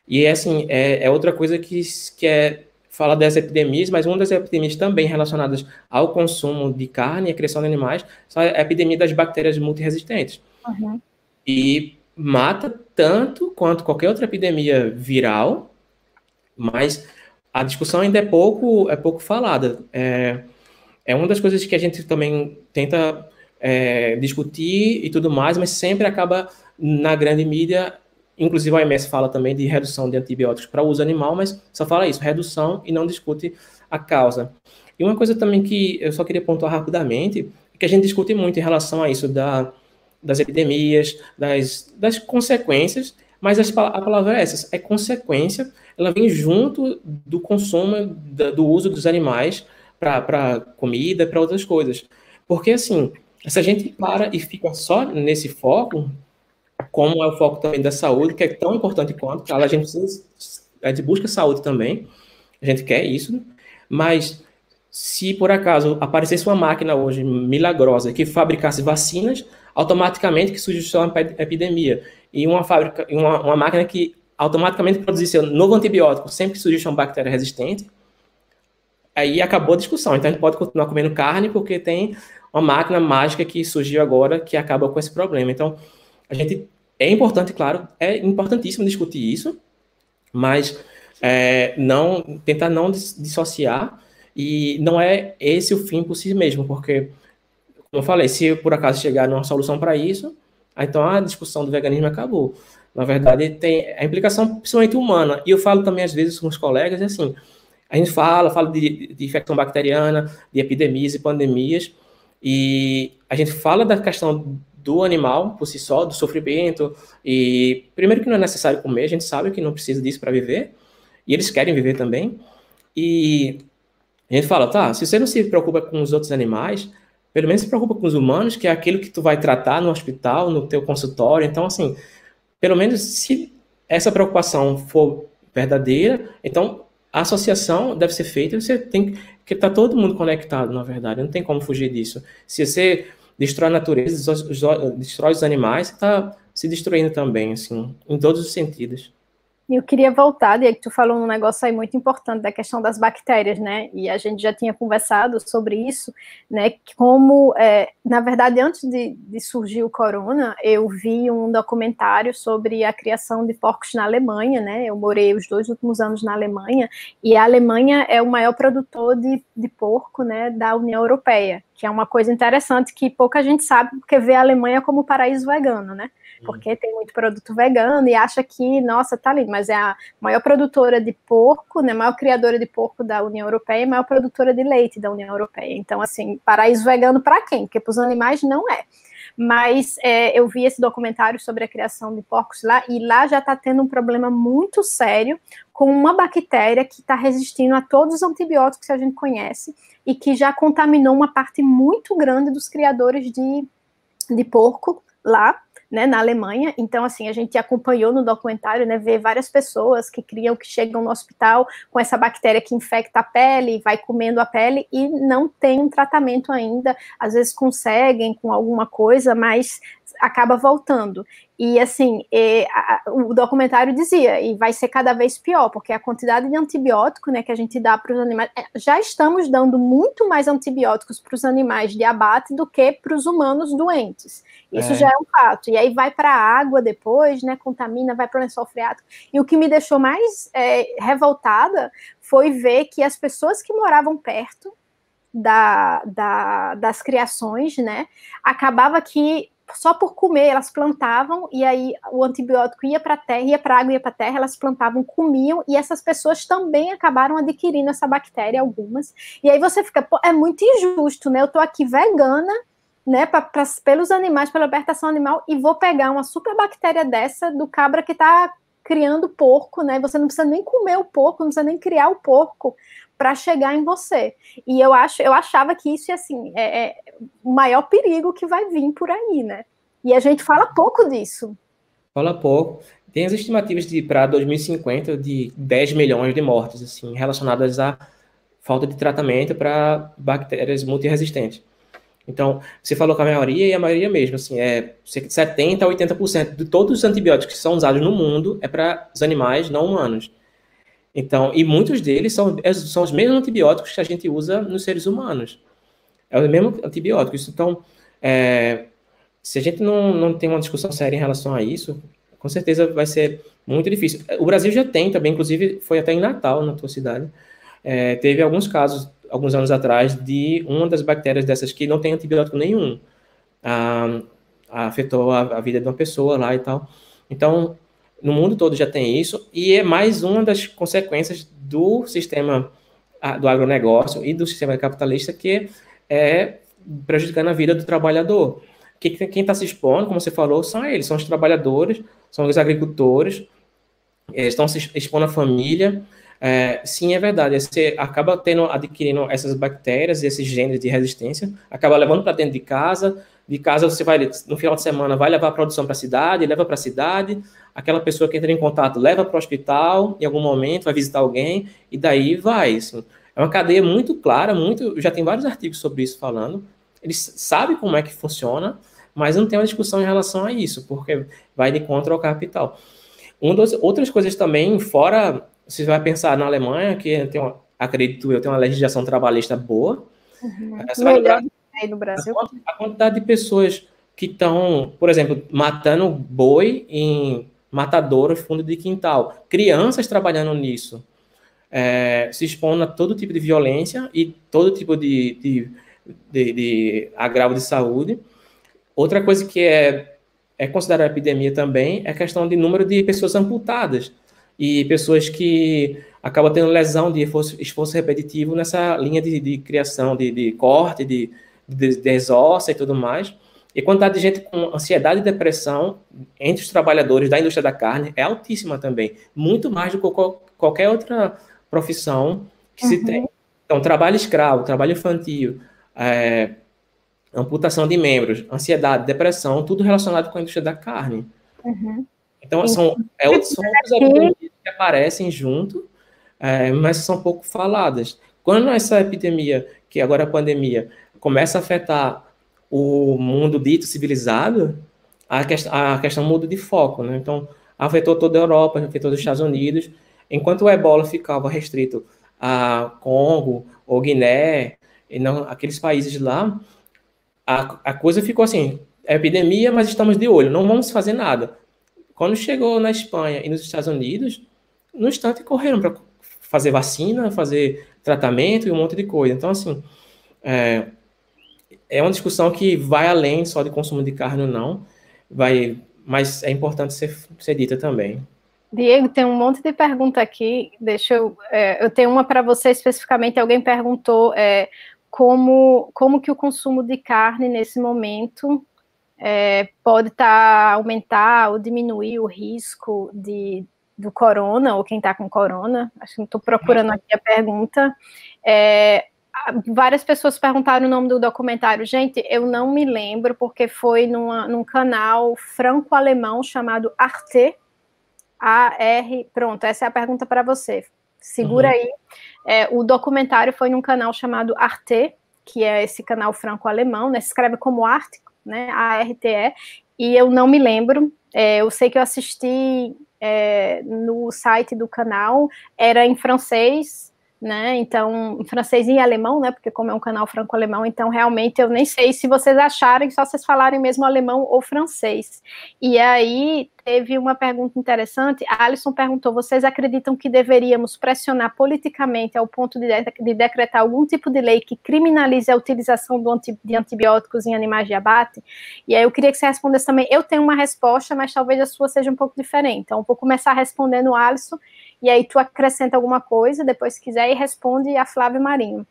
e, assim, é, é outra coisa que, que é falar das epidemias, mas uma das epidemias também relacionadas ao consumo de carne e a criação de animais são a epidemia das bactérias multiresistentes. Uhum. E mata tanto quanto qualquer outra epidemia viral, mas a discussão ainda é pouco, é pouco falada. É, é uma das coisas que a gente também tenta é, discutir e tudo mais, mas sempre acaba na grande mídia. Inclusive, a OMS fala também de redução de antibióticos para uso animal, mas só fala isso, redução, e não discute a causa. E uma coisa também que eu só queria pontuar rapidamente, que a gente discute muito em relação a isso da, das epidemias, das, das consequências, mas a palavra é essa, é consequência ela vem junto do consumo, do uso dos animais para comida, para outras coisas. Porque, assim, se a gente para e fica só nesse foco, como é o foco também da saúde, que é tão importante quanto, a gente, precisa, a gente busca saúde também, a gente quer isso, mas se por acaso aparecesse uma máquina hoje milagrosa que fabricasse vacinas, automaticamente que surgisse uma epidemia, e uma fábrica, uma, uma máquina que automaticamente produzir seu novo antibiótico sempre que surgir uma bactéria resistente, aí acabou a discussão. Então a gente pode continuar comendo carne porque tem uma máquina mágica que surgiu agora que acaba com esse problema. Então a gente é importante, claro, é importantíssimo discutir isso, mas é, não tentar não dissociar e não é esse o fim por si mesmo, porque como eu falei, se por acaso chegar numa solução para isso, então a discussão do veganismo acabou. Na verdade, tem a implicação principalmente humana. E eu falo também, às vezes, com os colegas, assim, a gente fala, fala de, de infecção bacteriana, de epidemias e pandemias, e a gente fala da questão do animal por si só, do sofrimento, e primeiro que não é necessário comer, a gente sabe que não precisa disso para viver, e eles querem viver também, e a gente fala, tá, se você não se preocupa com os outros animais, pelo menos se preocupa com os humanos, que é aquilo que tu vai tratar no hospital, no teu consultório, então assim, pelo menos se essa preocupação for verdadeira, então a associação deve ser feita, você tem que estar tá todo mundo conectado, na verdade, não tem como fugir disso. Se você destrói a natureza, destrói os animais, está se destruindo também, assim, em todos os sentidos. Eu queria voltar, Diego, que tu falou um negócio aí muito importante da questão das bactérias, né? E a gente já tinha conversado sobre isso, né? Como, é, na verdade, antes de, de, surgir o corona, eu vi um documentário sobre a criação de porcos na Alemanha, né? Eu morei os dois últimos anos na Alemanha, e a Alemanha é o maior produtor de, de porco, né, da União Europeia, que é uma coisa interessante que pouca gente sabe, porque vê a Alemanha como paraíso vegano, né? Porque tem muito produto vegano e acha que, nossa, tá lindo, mas é a maior produtora de porco, né, maior criadora de porco da União Europeia e maior produtora de leite da União Europeia. Então, assim, paraíso vegano para quem? Porque para os animais não é. Mas é, eu vi esse documentário sobre a criação de porcos lá, e lá já está tendo um problema muito sério com uma bactéria que está resistindo a todos os antibióticos que a gente conhece e que já contaminou uma parte muito grande dos criadores de, de porco lá né, na Alemanha. Então, assim, a gente acompanhou no documentário, né, ver várias pessoas que criam, que chegam no hospital com essa bactéria que infecta a pele, vai comendo a pele e não tem um tratamento ainda. Às vezes conseguem com alguma coisa, mas acaba voltando. E assim, e, a, o documentário dizia, e vai ser cada vez pior, porque a quantidade de antibiótico né, que a gente dá para os animais, é, já estamos dando muito mais antibióticos para os animais de abate do que para os humanos doentes. Isso é. já é um fato. E aí vai para a água depois, né? Contamina, vai para o lençol freático. E o que me deixou mais é, revoltada foi ver que as pessoas que moravam perto da, da, das criações, né? Acabava que só por comer elas plantavam e aí o antibiótico ia para a terra, ia para a água, ia para a terra, elas plantavam, comiam e essas pessoas também acabaram adquirindo essa bactéria algumas. E aí você fica, pô, é muito injusto, né? Eu tô aqui vegana né, pra, pra, pelos animais, pela libertação animal, e vou pegar uma super bactéria dessa do cabra que está criando porco, né? Você não precisa nem comer o porco, não precisa nem criar o porco para chegar em você. E eu acho, eu achava que isso assim é, é o maior perigo que vai vir por aí, né? E a gente fala pouco disso. Fala pouco. Tem as estimativas de para 2050 de 10 milhões de mortes assim relacionadas à falta de tratamento para bactérias multiresistentes. Então, você falou com a maioria e a maioria mesmo, assim, é 70 a 80% de todos os antibióticos que são usados no mundo é para os animais não humanos. Então, e muitos deles são, é, são os mesmos antibióticos que a gente usa nos seres humanos. É o mesmo antibiótico. Então, é, se a gente não, não tem uma discussão séria em relação a isso, com certeza vai ser muito difícil. O Brasil já tem também, inclusive foi até em Natal, na tua cidade, é, teve alguns casos alguns anos atrás de uma das bactérias dessas que não tem antibiótico nenhum. Ah, afetou a, a, vida de uma pessoa lá e tal. Então, no mundo todo já tem isso, e é mais uma das consequências do sistema do agronegócio e do sistema capitalista que é prejudicando a vida do trabalhador. Que, quem está se expondo, como você falou, são eles, são os trabalhadores, são os agricultores, estão se expondo à família, é, sim, é verdade. Você acaba tendo, adquirindo essas bactérias, esses genes de resistência, acaba levando para dentro de casa. De casa você vai, no final de semana, vai levar a produção para a cidade, leva para a cidade. Aquela pessoa que entra em contato leva para o hospital em algum momento, vai visitar alguém, e daí vai. Assim. É uma cadeia muito clara, muito. Já tem vários artigos sobre isso falando. Eles sabem como é que funciona, mas não tem uma discussão em relação a isso, porque vai de contra ao capital. Um dos, outras coisas também, fora você vai pensar na Alemanha, que tem uma, acredito eu, tem uma legislação trabalhista boa. Uhum. Você vai lembrar aí no Brasil. A, quantidade de pessoas que estão, por exemplo, matando boi em matadouros, fundo de quintal. Crianças trabalhando nisso. É, se expondo a todo tipo de violência e todo tipo de, de, de, de agravo de saúde. Outra coisa que é, é considerada epidemia também é a questão de número de pessoas amputadas e pessoas que acabam tendo lesão de esforço, esforço repetitivo nessa linha de, de criação, de, de, corte, de, de, de e tudo mais. E a quantidade de gente com ansiedade e depressão entre os trabalhadores da indústria da carne é altíssima também, muito mais do que qualquer outra profissão que uhum. se tem. Então, trabalho escravo, trabalho infantil, é, amputação de membros, ansiedade, depressão, tudo relacionado com a indústria da carne. Uhum. Então, são, é, são outras que aparecem junto, é, mas são pouco faladas. Quando essa epidemia, que agora é a pandemia, começa a afetar o mundo dito civilizado, a, quest a questão muda de foco, né? Então, afetou toda a Europa, afetou os Estados Unidos, enquanto o ebola ficava restrito a Congo ou Guiné, e não aqueles países lá, a, a coisa ficou assim, é epidemia, mas estamos de olho, não vamos fazer nada. Quando chegou na Espanha e nos Estados Unidos, no instante correram para fazer vacina, fazer tratamento e um monte de coisa. Então, assim, é, é uma discussão que vai além só de consumo de carne ou não, vai, mas é importante ser, ser dita também. Diego, tem um monte de pergunta aqui. Deixa eu. É, eu tenho uma para você especificamente. Alguém perguntou é, como, como que o consumo de carne nesse momento é, pode estar tá, aumentar ou diminuir o risco de, do corona, ou quem está com corona. Acho que estou procurando aqui a pergunta. É, várias pessoas perguntaram o nome do documentário. Gente, eu não me lembro, porque foi numa, num canal franco-alemão chamado Arte. A-R. Pronto, essa é a pergunta para você. Segura uhum. aí. É, o documentário foi num canal chamado Arte, que é esse canal franco-alemão, né? Se escreve como Arte, né? A-R-T-E. E eu não me lembro. É, eu sei que eu assisti é, no site do canal, era em francês, né? Então, francês e em alemão, né? Porque como é um canal franco-alemão, então realmente eu nem sei se vocês acharem, só vocês falarem mesmo alemão ou francês. E aí teve uma pergunta interessante. A Alison perguntou: vocês acreditam que deveríamos pressionar politicamente ao ponto de, de decretar algum tipo de lei que criminalize a utilização anti, de antibióticos em animais de abate? E aí eu queria que você respondesse também. Eu tenho uma resposta, mas talvez a sua seja um pouco diferente. Então, vou começar respondendo Alisson e aí tu acrescenta alguma coisa, depois se quiser, e responde a Flávio Marinho.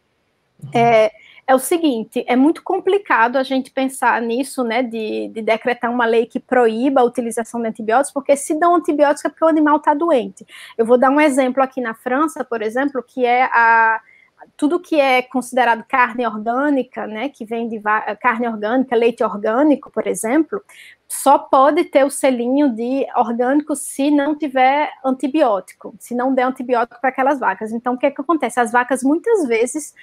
Uhum. É, é o seguinte, é muito complicado a gente pensar nisso, né, de, de, decretar uma lei que proíba a utilização de antibióticos, porque se dão antibióticos é porque o animal está doente. Eu vou dar um exemplo aqui na França, por exemplo, que é a tudo que é considerado carne orgânica, né, que vem de carne orgânica, leite orgânico, por exemplo, só pode ter o selinho de orgânico se não tiver antibiótico, se não der antibiótico para aquelas vacas. Então, o que, é que acontece? As vacas muitas vezes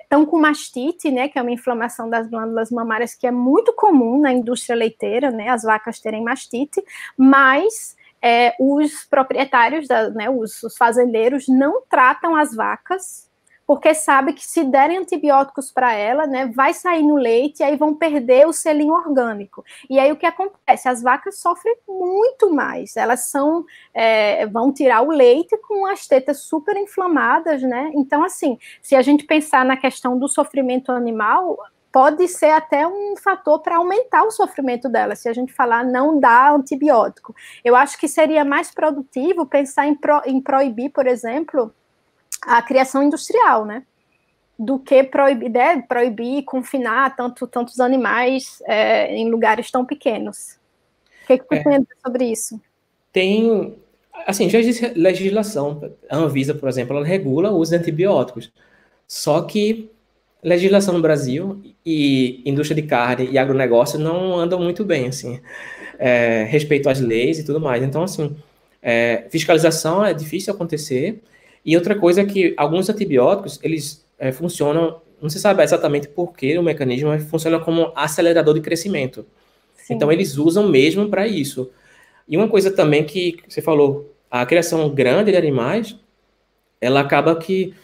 estão é, com mastite, né, que é uma inflamação das glândulas mamárias que é muito comum na indústria leiteira, né, as vacas terem mastite, mas é, os proprietários, da, né, os, os fazendeiros não tratam as vacas porque sabe que se derem antibióticos para ela, né, vai sair no leite e aí vão perder o selinho orgânico. E aí o que acontece? As vacas sofrem muito mais. Elas são é, vão tirar o leite com as tetas super inflamadas, né? Então, assim, se a gente pensar na questão do sofrimento animal, pode ser até um fator para aumentar o sofrimento dela, se a gente falar não dá antibiótico. Eu acho que seria mais produtivo pensar em, pro, em proibir, por exemplo, a criação industrial, né? Do que proibir, né, proibir confinar tanto, tantos animais é, em lugares tão pequenos. O que, que você é. pensa sobre isso? Tem, assim, já existe legislação. A Anvisa, por exemplo, ela regula o uso de antibióticos. Só que legislação no Brasil e indústria de carne e agronegócio não andam muito bem, assim, é, respeito às leis e tudo mais. Então, assim, é, fiscalização é difícil acontecer e outra coisa é que alguns antibióticos, eles é, funcionam, não se sabe exatamente por que o mecanismo, mas funciona como acelerador de crescimento. Sim. Então, eles usam mesmo para isso. E uma coisa também que você falou, a criação grande de animais, ela acaba que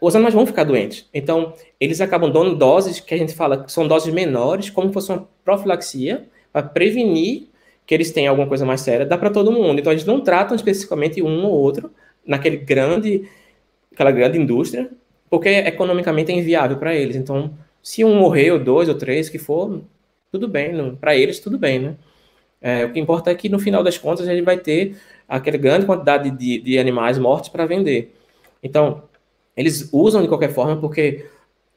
os animais vão ficar doentes. Então, eles acabam dando doses que a gente fala que são doses menores, como se fosse uma profilaxia, para prevenir que eles tenham alguma coisa mais séria, dá para todo mundo. Então, eles não tratam especificamente um ou outro, naquele grande, aquela grande indústria, porque economicamente é inviável para eles. Então, se um morrer, ou dois, ou três, que for, tudo bem, para eles tudo bem, né? É, o que importa é que no final das contas gente vai ter aquela grande quantidade de, de animais mortos para vender. Então, eles usam de qualquer forma porque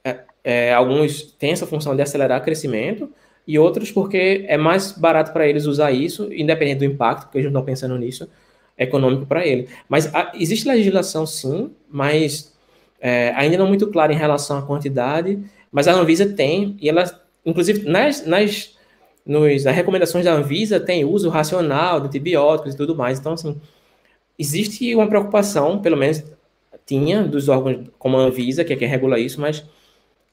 é, é, alguns têm essa função de acelerar o crescimento e outros porque é mais barato para eles usar isso, independente do impacto, porque eles não estão pensando nisso, econômico para ele. Mas a, existe legislação, sim, mas é, ainda não muito clara em relação à quantidade, mas a Anvisa tem, e ela, inclusive, nas, nas, nos, nas recomendações da Anvisa tem uso racional de antibióticos e tudo mais. Então, assim, existe uma preocupação, pelo menos tinha, dos órgãos como a Anvisa, que é quem regula isso, mas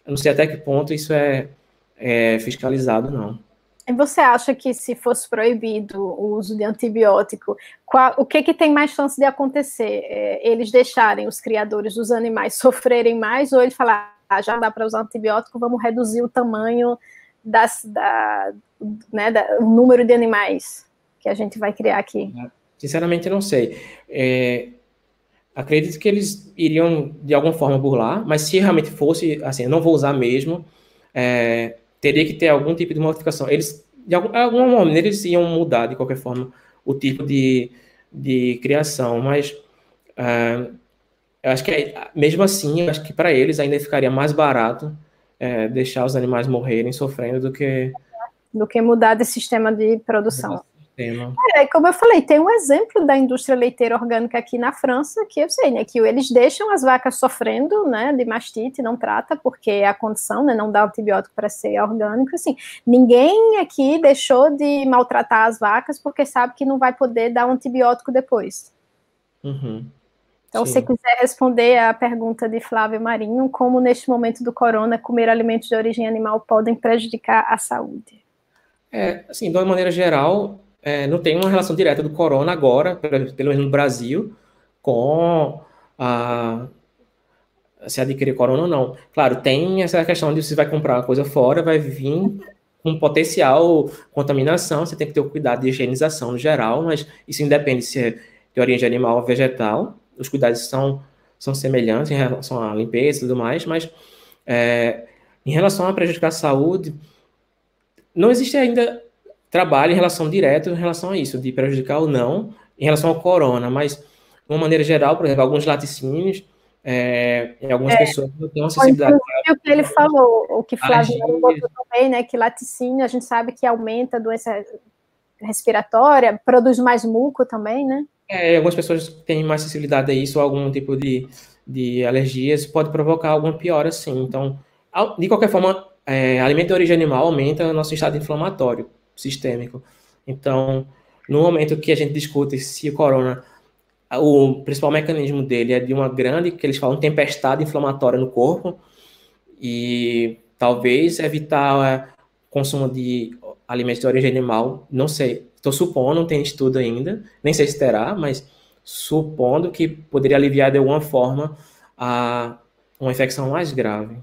não sei até que ponto isso é, é, fiscalizado, não. Você acha que se fosse proibido o uso de antibiótico, qual, o que, que tem mais chance de acontecer? É, eles deixarem os criadores dos animais sofrerem mais ou eles falar, ah, já dá para usar antibiótico, vamos reduzir o tamanho das, da, né, da, o número de animais que a gente vai criar aqui? Sinceramente, não sei. É, acredito que eles iriam de alguma forma burlar, mas se realmente fosse assim, eu não vou usar mesmo, é, teria que ter algum tipo de modificação. Eles, de algum, alguma maneira, eles iam mudar, de qualquer forma, o tipo de, de criação, mas uh, eu acho que, mesmo assim, eu acho que para eles ainda ficaria mais barato é, deixar os animais morrerem sofrendo do que... Do que mudar de sistema de produção tema. É, como eu falei, tem um exemplo da indústria leiteira orgânica aqui na França, que eu sei, né, que eles deixam as vacas sofrendo, né, de mastite, não trata, porque é a condição, né, não dá antibiótico para ser orgânico, assim, ninguém aqui deixou de maltratar as vacas porque sabe que não vai poder dar um antibiótico depois. Uhum. Então, Sim. se quiser responder a pergunta de Flávio Marinho, como neste momento do corona comer alimentos de origem animal podem prejudicar a saúde? É, assim, de uma maneira geral, é, não tem uma relação direta do corona agora, pelo menos no Brasil, com a se adquirir corona ou não. Claro, tem essa questão de se vai comprar uma coisa fora, vai vir com potencial contaminação, você tem que ter o cuidado de higienização no geral, mas isso independe se é de origem animal ou vegetal, os cuidados são, são semelhantes em relação à limpeza e tudo mais, mas é, em relação a prejudicar a saúde, não existe ainda trabalho em relação direta em relação a isso, de prejudicar ou não, em relação ao corona, mas de uma maneira geral, por exemplo, alguns laticínios, é, algumas é, pessoas não têm acessibilidade. O que ele falou, o que Flávio botou também, né, que laticínio a gente sabe que aumenta a doença respiratória, produz mais muco também, né? É, algumas pessoas têm mais sensibilidade a isso, ou algum tipo de, de alergias, pode provocar alguma piora, sim. Então, de qualquer forma, é, alimento de origem animal aumenta o nosso estado inflamatório sistêmico. Então, no momento que a gente discute se o corona, o principal mecanismo dele é de uma grande, que eles falam, tempestade inflamatória no corpo, e talvez evitar o consumo de alimentos de origem animal, não sei, estou supondo, não tem estudo ainda, nem sei se terá, mas supondo que poderia aliviar de alguma forma a uma infecção mais grave.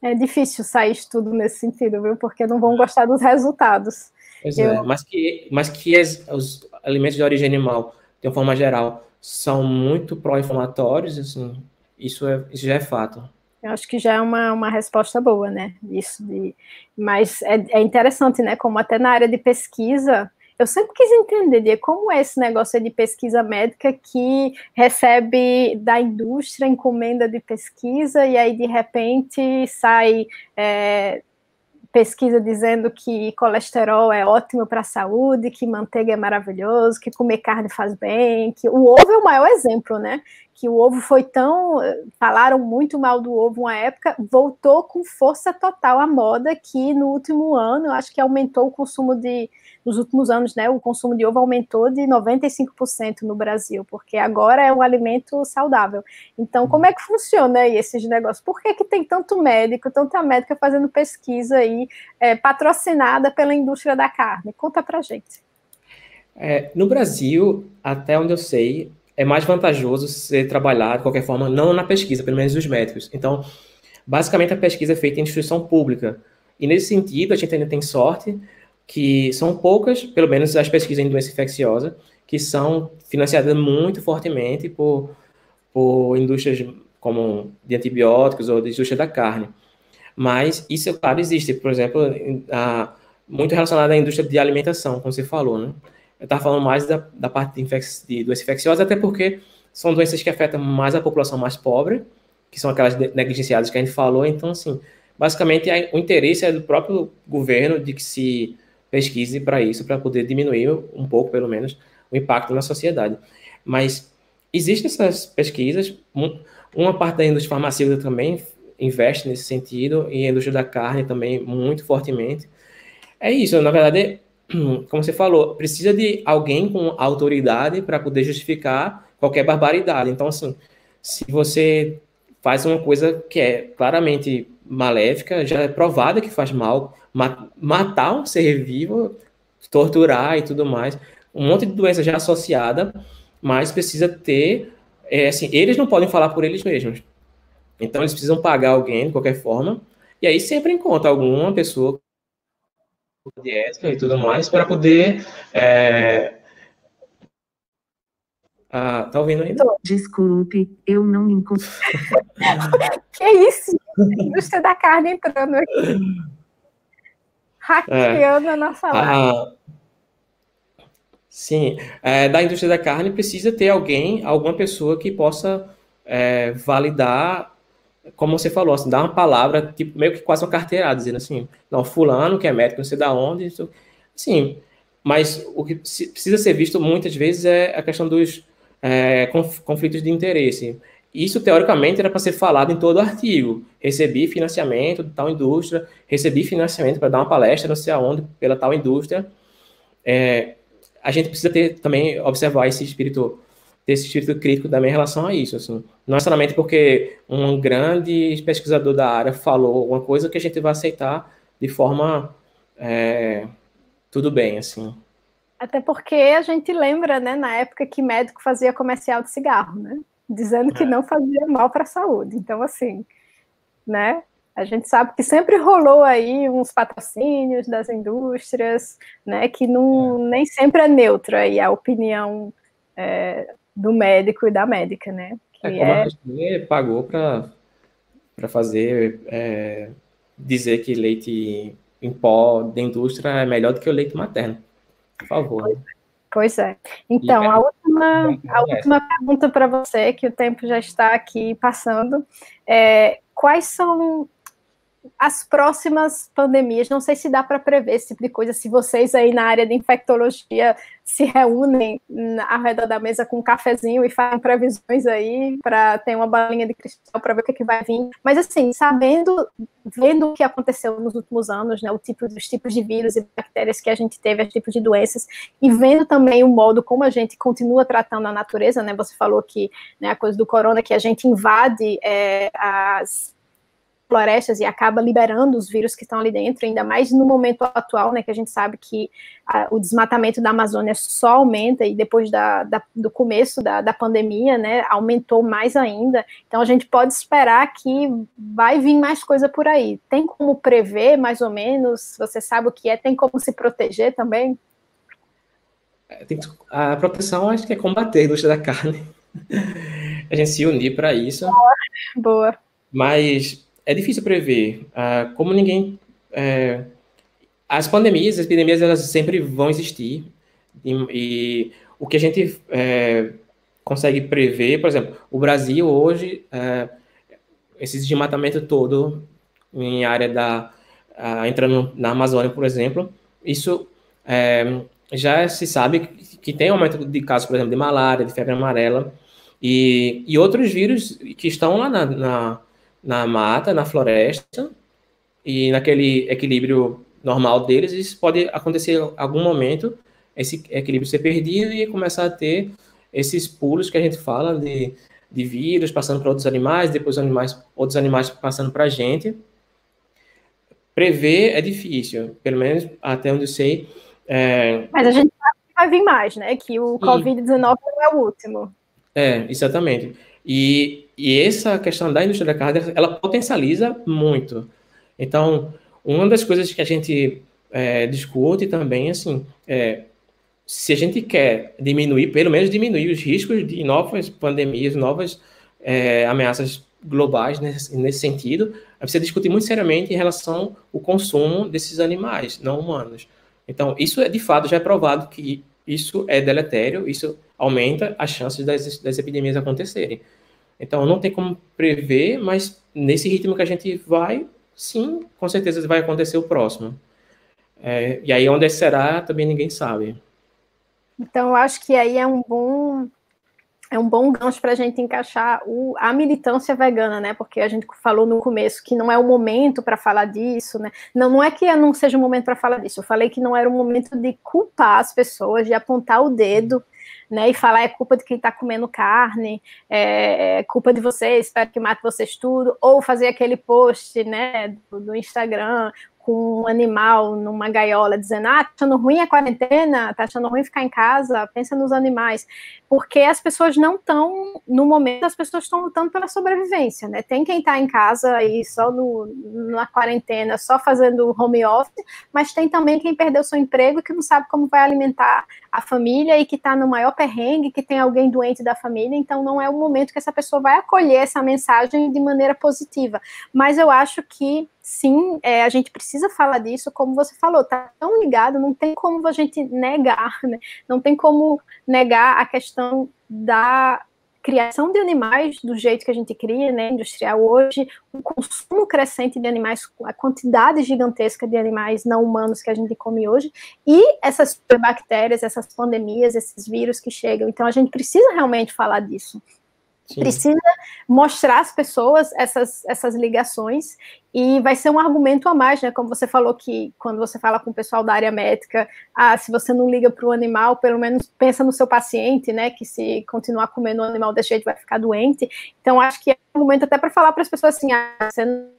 É difícil sair estudo nesse sentido, viu? Porque não vão gostar dos resultados. Pois eu... é, mas que, mas que as, os alimentos de origem animal, de uma forma geral, são muito pró-inflamatórios, assim, isso, é, isso já é fato. Eu acho que já é uma, uma resposta boa, né? Isso de, mas é, é interessante, né? Como até na área de pesquisa, eu sempre quis entender como é esse negócio de pesquisa médica que recebe da indústria encomenda de pesquisa e aí de repente sai é, pesquisa dizendo que colesterol é ótimo para a saúde, que manteiga é maravilhoso, que comer carne faz bem, que o ovo é o maior exemplo, né? Que o ovo foi tão. Falaram muito mal do ovo uma época, voltou com força total à moda, que no último ano, eu acho que aumentou o consumo de nos últimos anos, né, o consumo de ovo aumentou de 95% no Brasil, porque agora é um alimento saudável. Então, como é que funciona aí esses negócios? Por que, que tem tanto médico, tanta médica fazendo pesquisa aí, é, patrocinada pela indústria da carne? Conta pra gente. É, no Brasil, até onde eu sei, é mais vantajoso ser trabalhar, de qualquer forma, não na pesquisa, pelo menos dos médicos. Então, basicamente, a pesquisa é feita em instituição pública. E nesse sentido, a gente ainda tem sorte, que são poucas, pelo menos as pesquisas em doença infecciosa, que são financiadas muito fortemente por, por indústrias como de antibióticos ou de indústria da carne. Mas isso, claro, existe. Por exemplo, a, muito relacionado à indústria de alimentação, como você falou, né? Eu estava falando mais da, da parte de, infec de doença infecciosa, até porque são doenças que afetam mais a população mais pobre, que são aquelas negligenciadas que a gente falou. Então, assim, basicamente, o interesse é do próprio governo de que se pesquise para isso, para poder diminuir um pouco, pelo menos, o impacto na sociedade. Mas existem essas pesquisas, uma parte da indústria farmacêutica também investe nesse sentido, e a indústria da carne também muito fortemente. É isso, na verdade, como você falou, precisa de alguém com autoridade para poder justificar qualquer barbaridade. Então, assim, se você faz uma coisa que é claramente maléfica, já é provada que faz mal, matar um ser vivo, torturar e tudo mais, um monte de doença já associada, mas precisa ter, é, assim, eles não podem falar por eles mesmos. Então eles precisam pagar alguém de qualquer forma, e aí sempre encontra alguma pessoa de ética e tudo mais para poder é, ah, tá ouvindo ainda? Desculpe, eu não me encontro. que isso? A indústria da carne entrando aqui. Hackeando é. a nossa live. Ah, sim, é, da indústria da carne precisa ter alguém, alguma pessoa que possa é, validar, como você falou, assim, dar uma palavra, tipo, meio que quase uma carteirada, dizendo assim, não, fulano que é médico, não sei da onde, isso, sim, mas o que precisa ser visto muitas vezes é a questão dos é, conflitos de interesse. Isso, teoricamente, era para ser falado em todo artigo. Recebi financiamento de tal indústria, recebi financiamento para dar uma palestra, não sei aonde, pela tal indústria. É, a gente precisa ter também, observar esse espírito, ter esse espírito crítico também em relação a isso. Assim. Não é somente porque um grande pesquisador da área falou uma coisa que a gente vai aceitar de forma é, tudo bem, assim. Até porque a gente lembra, né, na época que médico fazia comercial de cigarro, né? Dizendo que é. não fazia mal para a saúde. Então, assim, né? A gente sabe que sempre rolou aí uns patrocínios das indústrias, né? Que não, é. nem sempre é neutra aí a opinião é, do médico e da médica, né? Que é como é... a pagou para fazer é, dizer que leite em pó da indústria é melhor do que o leite materno. Por favor. Pois é. Então, a última, a última pergunta para você, que o tempo já está aqui passando, é quais são as próximas pandemias, não sei se dá para prever esse tipo de coisa, se vocês aí na área de infectologia se reúnem ao redor da mesa com um cafezinho e fazem previsões aí para ter uma balinha de cristal para ver o que, é que vai vir. Mas assim, sabendo, vendo o que aconteceu nos últimos anos, né, o tipo, os tipos de vírus e bactérias que a gente teve, os tipos de doenças, e vendo também o modo como a gente continua tratando a natureza, né, você falou que né, a coisa do corona, que a gente invade é, as florestas e acaba liberando os vírus que estão ali dentro, ainda mais no momento atual, né, que a gente sabe que a, o desmatamento da Amazônia só aumenta e depois da, da, do começo da, da pandemia, né, aumentou mais ainda. Então a gente pode esperar que vai vir mais coisa por aí. Tem como prever, mais ou menos? Você sabe o que é? Tem como se proteger também? É, a proteção acho que é combater a indústria da carne. a gente se unir para isso. Boa. Boa. Mas é difícil prever. Uh, como ninguém. É, as pandemias, as epidemias, elas sempre vão existir. E, e o que a gente é, consegue prever, por exemplo, o Brasil hoje, é, esse desmatamento todo em área da. Uh, entrando na Amazônia, por exemplo, isso é, já se sabe que tem aumento de casos, por exemplo, de malária, de febre amarela e, e outros vírus que estão lá na, na na mata, na floresta, e naquele equilíbrio normal deles, isso pode acontecer em algum momento, esse equilíbrio ser perdido e começar a ter esses pulos que a gente fala de, de vírus passando para outros animais, depois animais, outros animais passando para a gente. Prever é difícil, pelo menos até onde eu sei. É... Mas a gente sabe que vai vir mais, né? Que o Covid-19 não é o último. É, exatamente. E, e essa questão da indústria da carne, ela potencializa muito. Então, uma das coisas que a gente é, discute também, assim, é, se a gente quer diminuir, pelo menos diminuir os riscos de novas pandemias, novas é, ameaças globais nesse, nesse sentido, precisa discutir muito seriamente em relação ao consumo desses animais não humanos. Então, isso é de fato já é provado que isso é deletério, isso aumenta as chances das, das epidemias acontecerem. Então, não tem como prever, mas nesse ritmo que a gente vai, sim, com certeza vai acontecer o próximo. É, e aí, onde será, também ninguém sabe. Então, eu acho que aí é um bom é um bom gancho para a gente encaixar o, a militância vegana, né? Porque a gente falou no começo que não é o momento para falar disso, né? Não, não é que não seja o momento para falar disso. Eu falei que não era o momento de culpar as pessoas, de apontar o dedo né, e falar é culpa de quem está comendo carne, é, é, culpa de vocês, espero que mate vocês tudo, ou fazer aquele post, né, do, do Instagram com um animal numa gaiola dizendo, ah, tá achando ruim a quarentena, tá achando ruim ficar em casa, pensa nos animais, porque as pessoas não estão, no momento, as pessoas estão lutando pela sobrevivência, né, tem quem está em casa aí só no, na quarentena, só fazendo home office, mas tem também quem perdeu seu emprego e que não sabe como vai alimentar a família e que está no maior perrengue, que tem alguém doente da família, então não é o momento que essa pessoa vai acolher essa mensagem de maneira positiva, mas eu acho que sim, é, a gente precisa falar disso, como você falou, tá tão ligado, não tem como a gente negar, né? Não tem como negar a questão da criação de animais do jeito que a gente cria, né, industrial hoje, o consumo crescente de animais, a quantidade gigantesca de animais não humanos que a gente come hoje, e essas bactérias, essas pandemias, esses vírus que chegam. Então a gente precisa realmente falar disso. Sim. Precisa mostrar às pessoas essas, essas ligações e vai ser um argumento a mais, né? Como você falou que quando você fala com o pessoal da área médica, ah, se você não liga para o animal, pelo menos pensa no seu paciente, né? Que se continuar comendo o animal desse jeito vai ficar doente. Então acho que é um argumento até para falar para as pessoas assim, ah, você não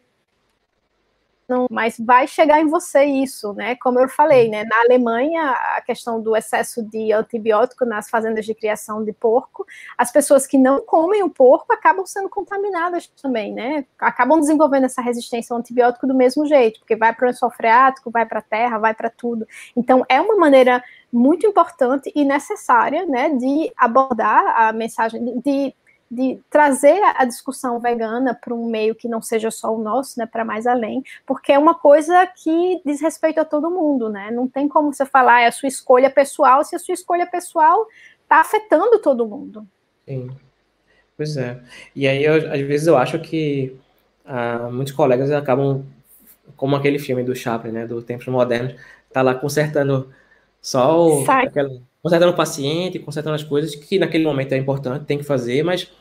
não, mas vai chegar em você isso, né? Como eu falei, né? Na Alemanha, a questão do excesso de antibiótico nas fazendas de criação de porco, as pessoas que não comem o porco acabam sendo contaminadas também, né? Acabam desenvolvendo essa resistência ao antibiótico do mesmo jeito, porque vai para o lençol freático, vai para a terra, vai para tudo. Então, é uma maneira muito importante e necessária, né, de abordar a mensagem, de de trazer a discussão vegana para um meio que não seja só o nosso, né, para mais além, porque é uma coisa que diz respeito a todo mundo, né? Não tem como você falar é a sua escolha pessoal se a sua escolha pessoal está afetando todo mundo. Sim. Pois é. E aí, eu, às vezes, eu acho que ah, muitos colegas acabam, como aquele filme do Chaplin, né, do Tempos Modernos, tá lá consertando só o, aquela, consertando o paciente, consertando as coisas que naquele momento é importante, tem que fazer, mas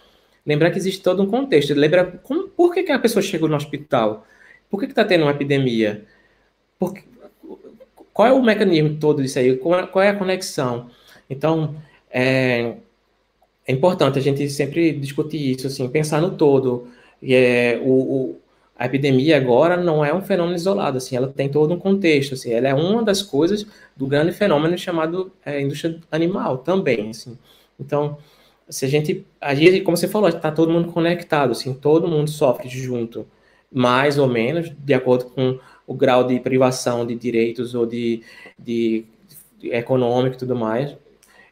lembrar que existe todo um contexto. Lembra como, por que, que a pessoa chegou no hospital? Por que está tendo uma epidemia? Por, qual é o mecanismo todo disso aí? Qual é, qual é a conexão? Então, é, é, importante a gente sempre discutir isso, assim, pensar no todo. E é, o, o, a epidemia agora não é um fenômeno isolado, assim, ela tem todo um contexto, assim, ela é uma das coisas do grande fenômeno chamado é, indústria animal também, assim. Então, se a gente agir, como você falou, está todo mundo conectado, assim, todo mundo sofre junto, mais ou menos, de acordo com o grau de privação de direitos ou de, de, de econômico e tudo mais.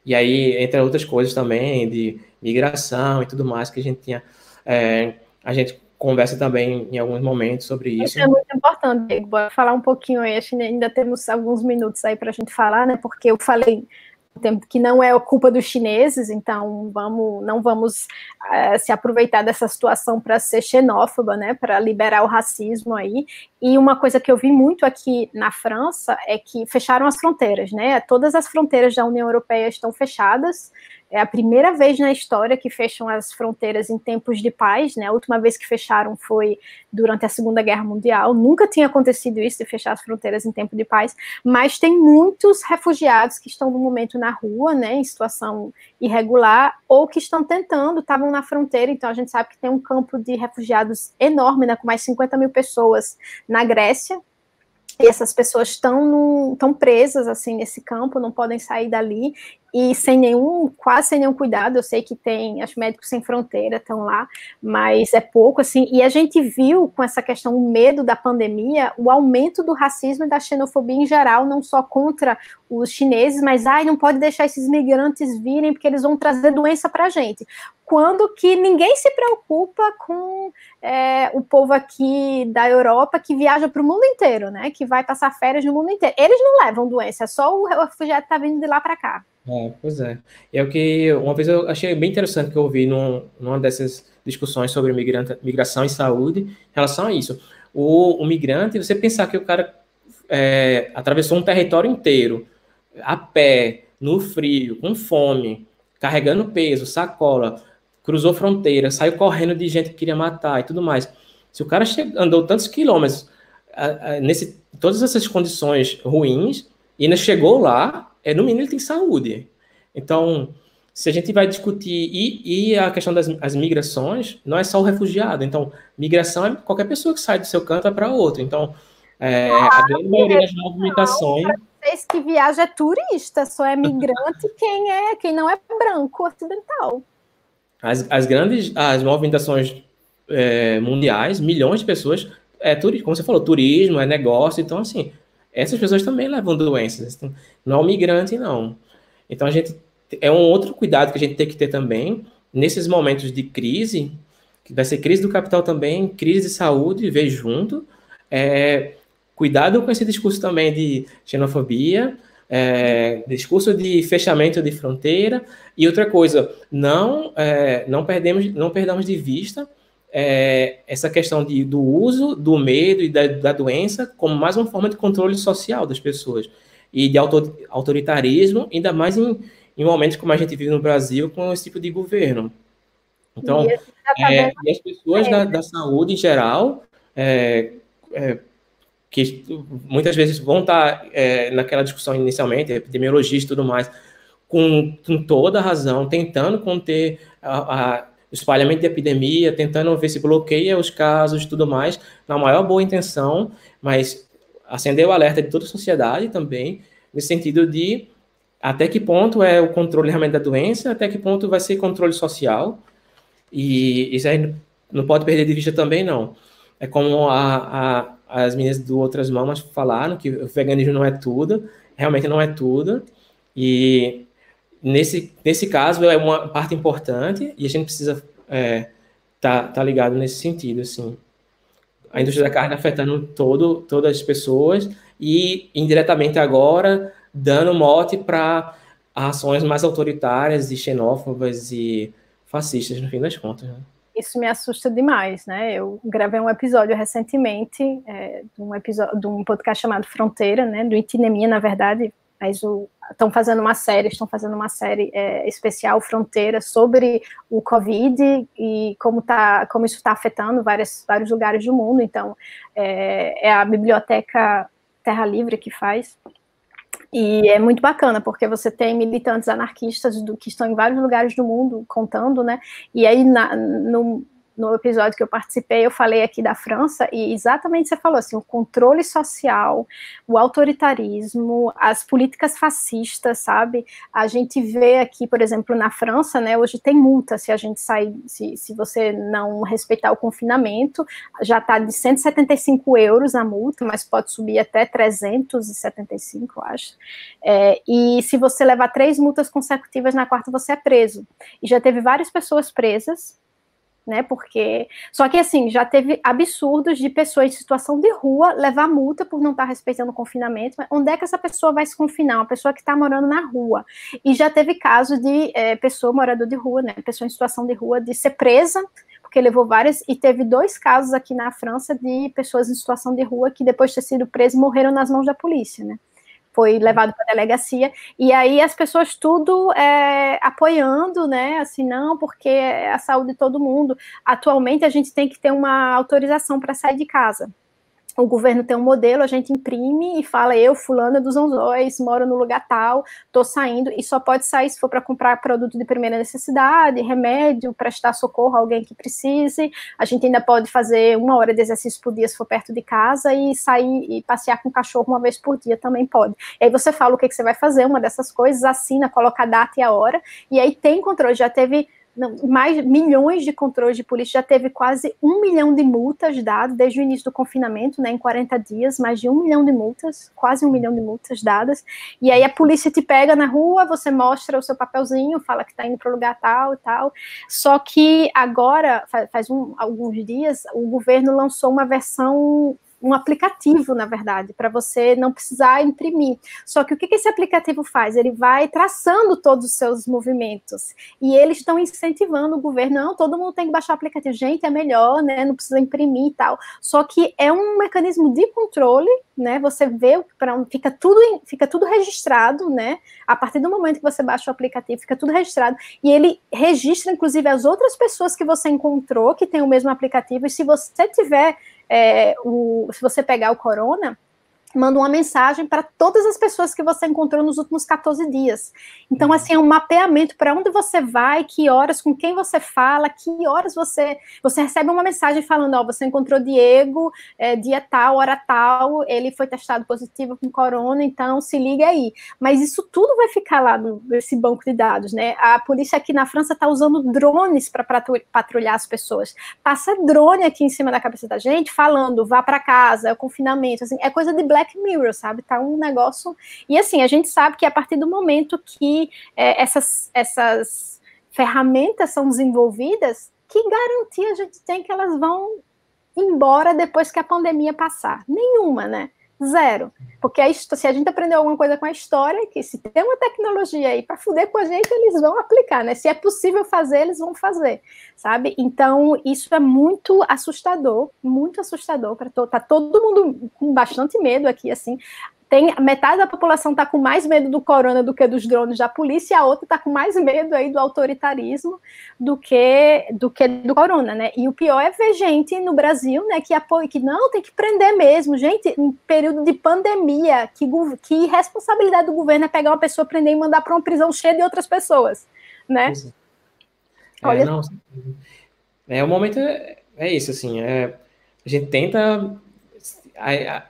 E aí, entre outras coisas também, de migração e tudo mais, que a gente tinha, é, a gente conversa também em alguns momentos sobre isso. Isso é muito importante, Diego. Bora falar um pouquinho aí, acho que ainda temos alguns minutos aí para a gente falar, né? Porque eu falei que não é culpa dos chineses, então vamos, não vamos uh, se aproveitar dessa situação para ser xenófoba, né, para liberar o racismo aí. E uma coisa que eu vi muito aqui na França é que fecharam as fronteiras, né? Todas as fronteiras da União Europeia estão fechadas. É a primeira vez na história que fecham as fronteiras em tempos de paz, né? A última vez que fecharam foi durante a Segunda Guerra Mundial. Nunca tinha acontecido isso de fechar as fronteiras em tempo de paz, mas tem muitos refugiados que estão no momento na rua, né, em situação irregular, ou que estão tentando, estavam na fronteira. Então a gente sabe que tem um campo de refugiados enorme, né, com mais 50 mil pessoas na Grécia, e essas pessoas estão tão presas assim nesse campo, não podem sair dali e sem nenhum, quase sem nenhum cuidado. Eu sei que tem, as médicos sem fronteira estão lá, mas é pouco assim. E a gente viu com essa questão, o medo da pandemia, o aumento do racismo e da xenofobia em geral, não só contra os chineses, mas ai, não pode deixar esses migrantes virem porque eles vão trazer doença para a gente. Quando que ninguém se preocupa com é, o povo aqui da Europa que viaja para o mundo inteiro, né? Que vai passar férias no mundo inteiro. Eles não levam doença, é só o refugiado que está vindo de lá para cá. É, pois é. É o que uma vez eu achei bem interessante que eu ouvi num, numa dessas discussões sobre migrante, migração e saúde em relação a isso. O, o migrante, você pensar que o cara é, atravessou um território inteiro a pé, no frio, com fome, carregando peso, sacola, cruzou fronteira, saiu correndo de gente que queria matar e tudo mais. Se o cara andou tantos quilômetros a, a, nesse todas essas condições ruins e ainda chegou lá, é, no mínimo ele tem saúde. Então, se a gente vai discutir, e, e a questão das as migrações, não é só o refugiado. Então, migração é qualquer pessoa que sai do seu canto para outro. Então, é, ah, a grande maioria das movimentações. Vocês que viaja é turista, só é migrante quem é quem não é branco ocidental. As, as grandes as movimentações é, mundiais, milhões de pessoas, é turismo, como você falou, turismo, é negócio, então assim, essas pessoas também levam doenças. Então, não é um migrante, não. Então a gente é um outro cuidado que a gente tem que ter também nesses momentos de crise, que vai ser crise do capital também, crise de saúde, ver junto. É, cuidado com esse discurso também de xenofobia, é, discurso de fechamento de fronteira e outra coisa, não é, não perdemos não perdamos de vista é, essa questão de, do uso do medo e da, da, doença como mais uma forma de controle social das pessoas e de autor, autoritarismo, ainda mais em, em momentos como a gente vive no Brasil com esse tipo de governo. Então, é, e as pessoas da, da, saúde em geral, é, é, que muitas vezes vão estar é, naquela discussão inicialmente, epidemiologia e tudo mais, com, com toda a razão, tentando conter a, a espalhamento de epidemia, tentando ver se bloqueia os casos e tudo mais, na maior boa intenção, mas acender o alerta de toda a sociedade também, nesse sentido de até que ponto é o controle realmente da doença, até que ponto vai ser controle social, e isso aí não pode perder de vista também, não. É como a, a, as meninas do Outras Mamas falaram, que o veganismo não é tudo, realmente não é tudo, e nesse, nesse caso é uma parte importante, e a gente precisa é, tá, tá ligado nesse sentido, assim. A indústria da carne afetando todo, todas as pessoas, e indiretamente agora dando mote para ações mais autoritárias e xenófobas e fascistas, no fim das contas. Né? Isso me assusta demais, né? Eu gravei um episódio recentemente, é, de, um episódio, de um podcast chamado Fronteira, né? Do Itinemia, na verdade, mas estão fazendo uma série, estão fazendo uma série é, especial Fronteira sobre o Covid e como tá, como isso está afetando várias, vários lugares do mundo. Então, é, é a biblioteca Terra Livre que faz. E é muito bacana, porque você tem militantes anarquistas do, que estão em vários lugares do mundo contando, né? E aí, na, no, no episódio que eu participei, eu falei aqui da França, e exatamente você falou assim: o controle social, o autoritarismo, as políticas fascistas, sabe? A gente vê aqui, por exemplo, na França, né? Hoje tem multa se a gente sair, se, se você não respeitar o confinamento, já está de 175 euros a multa, mas pode subir até 375, eu acho. É, e se você levar três multas consecutivas na quarta, você é preso. E já teve várias pessoas presas né? Porque só que assim já teve absurdos de pessoas em situação de rua levar multa por não estar respeitando o confinamento. Mas onde é que essa pessoa vai se confinar? Uma pessoa que está morando na rua. E já teve caso de é, pessoa morador de rua, né? Pessoa em situação de rua de ser presa porque levou várias e teve dois casos aqui na França de pessoas em situação de rua que depois de ter sido presas morreram nas mãos da polícia, né? Foi levado para a delegacia, e aí as pessoas tudo é, apoiando, né, assim, não, porque é a saúde de todo mundo. Atualmente a gente tem que ter uma autorização para sair de casa o governo tem um modelo, a gente imprime e fala, eu, fulana dos Anzóis, moro no lugar tal, tô saindo, e só pode sair se for para comprar produto de primeira necessidade, remédio, prestar socorro a alguém que precise, a gente ainda pode fazer uma hora de exercício por dia se for perto de casa, e sair e passear com o cachorro uma vez por dia também pode. E aí você fala o que, que você vai fazer, uma dessas coisas, assina, coloca a data e a hora, e aí tem controle, já teve mais milhões de controles de polícia, já teve quase um milhão de multas dadas desde o início do confinamento, né, em 40 dias, mais de um milhão de multas, quase um milhão de multas dadas, e aí a polícia te pega na rua, você mostra o seu papelzinho, fala que está indo para o lugar tal e tal, só que agora, faz, faz um, alguns dias, o governo lançou uma versão um aplicativo, na verdade, para você não precisar imprimir. Só que o que, esse aplicativo faz? Ele vai traçando todos os seus movimentos. E eles estão incentivando o governo, não, todo mundo tem que baixar o aplicativo. Gente, é melhor, né? Não precisa imprimir e tal. Só que é um mecanismo de controle, né? Você vê para fica tudo fica tudo registrado, né? A partir do momento que você baixa o aplicativo, fica tudo registrado e ele registra inclusive as outras pessoas que você encontrou que tem o mesmo aplicativo e se você tiver é, o, se você pegar o corona, manda uma mensagem para todas as pessoas que você encontrou nos últimos 14 dias. Então, assim, é um mapeamento para onde você vai, que horas, com quem você fala, que horas você você recebe uma mensagem falando, ó, você encontrou Diego, é, dia tal, hora tal, ele foi testado positivo com corona, então se liga aí. Mas isso tudo vai ficar lá no, nesse banco de dados, né? A polícia aqui na França está usando drones para patrulhar as pessoas. Passa drone aqui em cima da cabeça da gente, falando, vá para casa, é o confinamento, assim, é coisa de black Black Mirror, sabe? Tá um negócio. E assim, a gente sabe que a partir do momento que é, essas, essas ferramentas são desenvolvidas, que garantia a gente tem que elas vão embora depois que a pandemia passar? Nenhuma, né? Zero. Porque a, se a gente aprendeu alguma coisa com a história, que se tem uma tecnologia aí para fuder com a gente, eles vão aplicar, né? Se é possível fazer, eles vão fazer, sabe? Então, isso é muito assustador, muito assustador para to tá todo mundo com bastante medo aqui, assim tem metade da população está com mais medo do corona do que dos drones da polícia, e a outra está com mais medo aí do autoritarismo do que do que do corona, né? E o pior é ver gente no Brasil, né, que apoia que não tem que prender mesmo, gente, em período de pandemia, que que responsabilidade do governo é pegar uma pessoa, prender e mandar para uma prisão cheia de outras pessoas, né? É, Olha, não, é o momento é, é isso assim, é, a gente tenta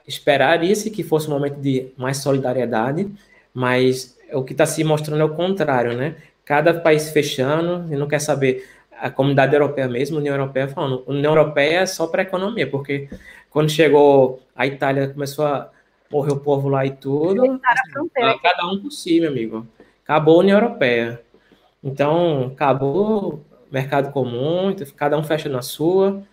esperaria-se que fosse um momento de mais solidariedade, mas o que está se mostrando é o contrário, né? Cada país fechando e não quer saber a comunidade europeia mesmo, a União Europeia falando, a União Europeia é só para a economia, porque quando chegou a Itália começou a morrer o povo lá e tudo, assim, cada um por si, meu amigo. Acabou a União Europeia. Então, acabou o mercado comum, então cada um fecha na sua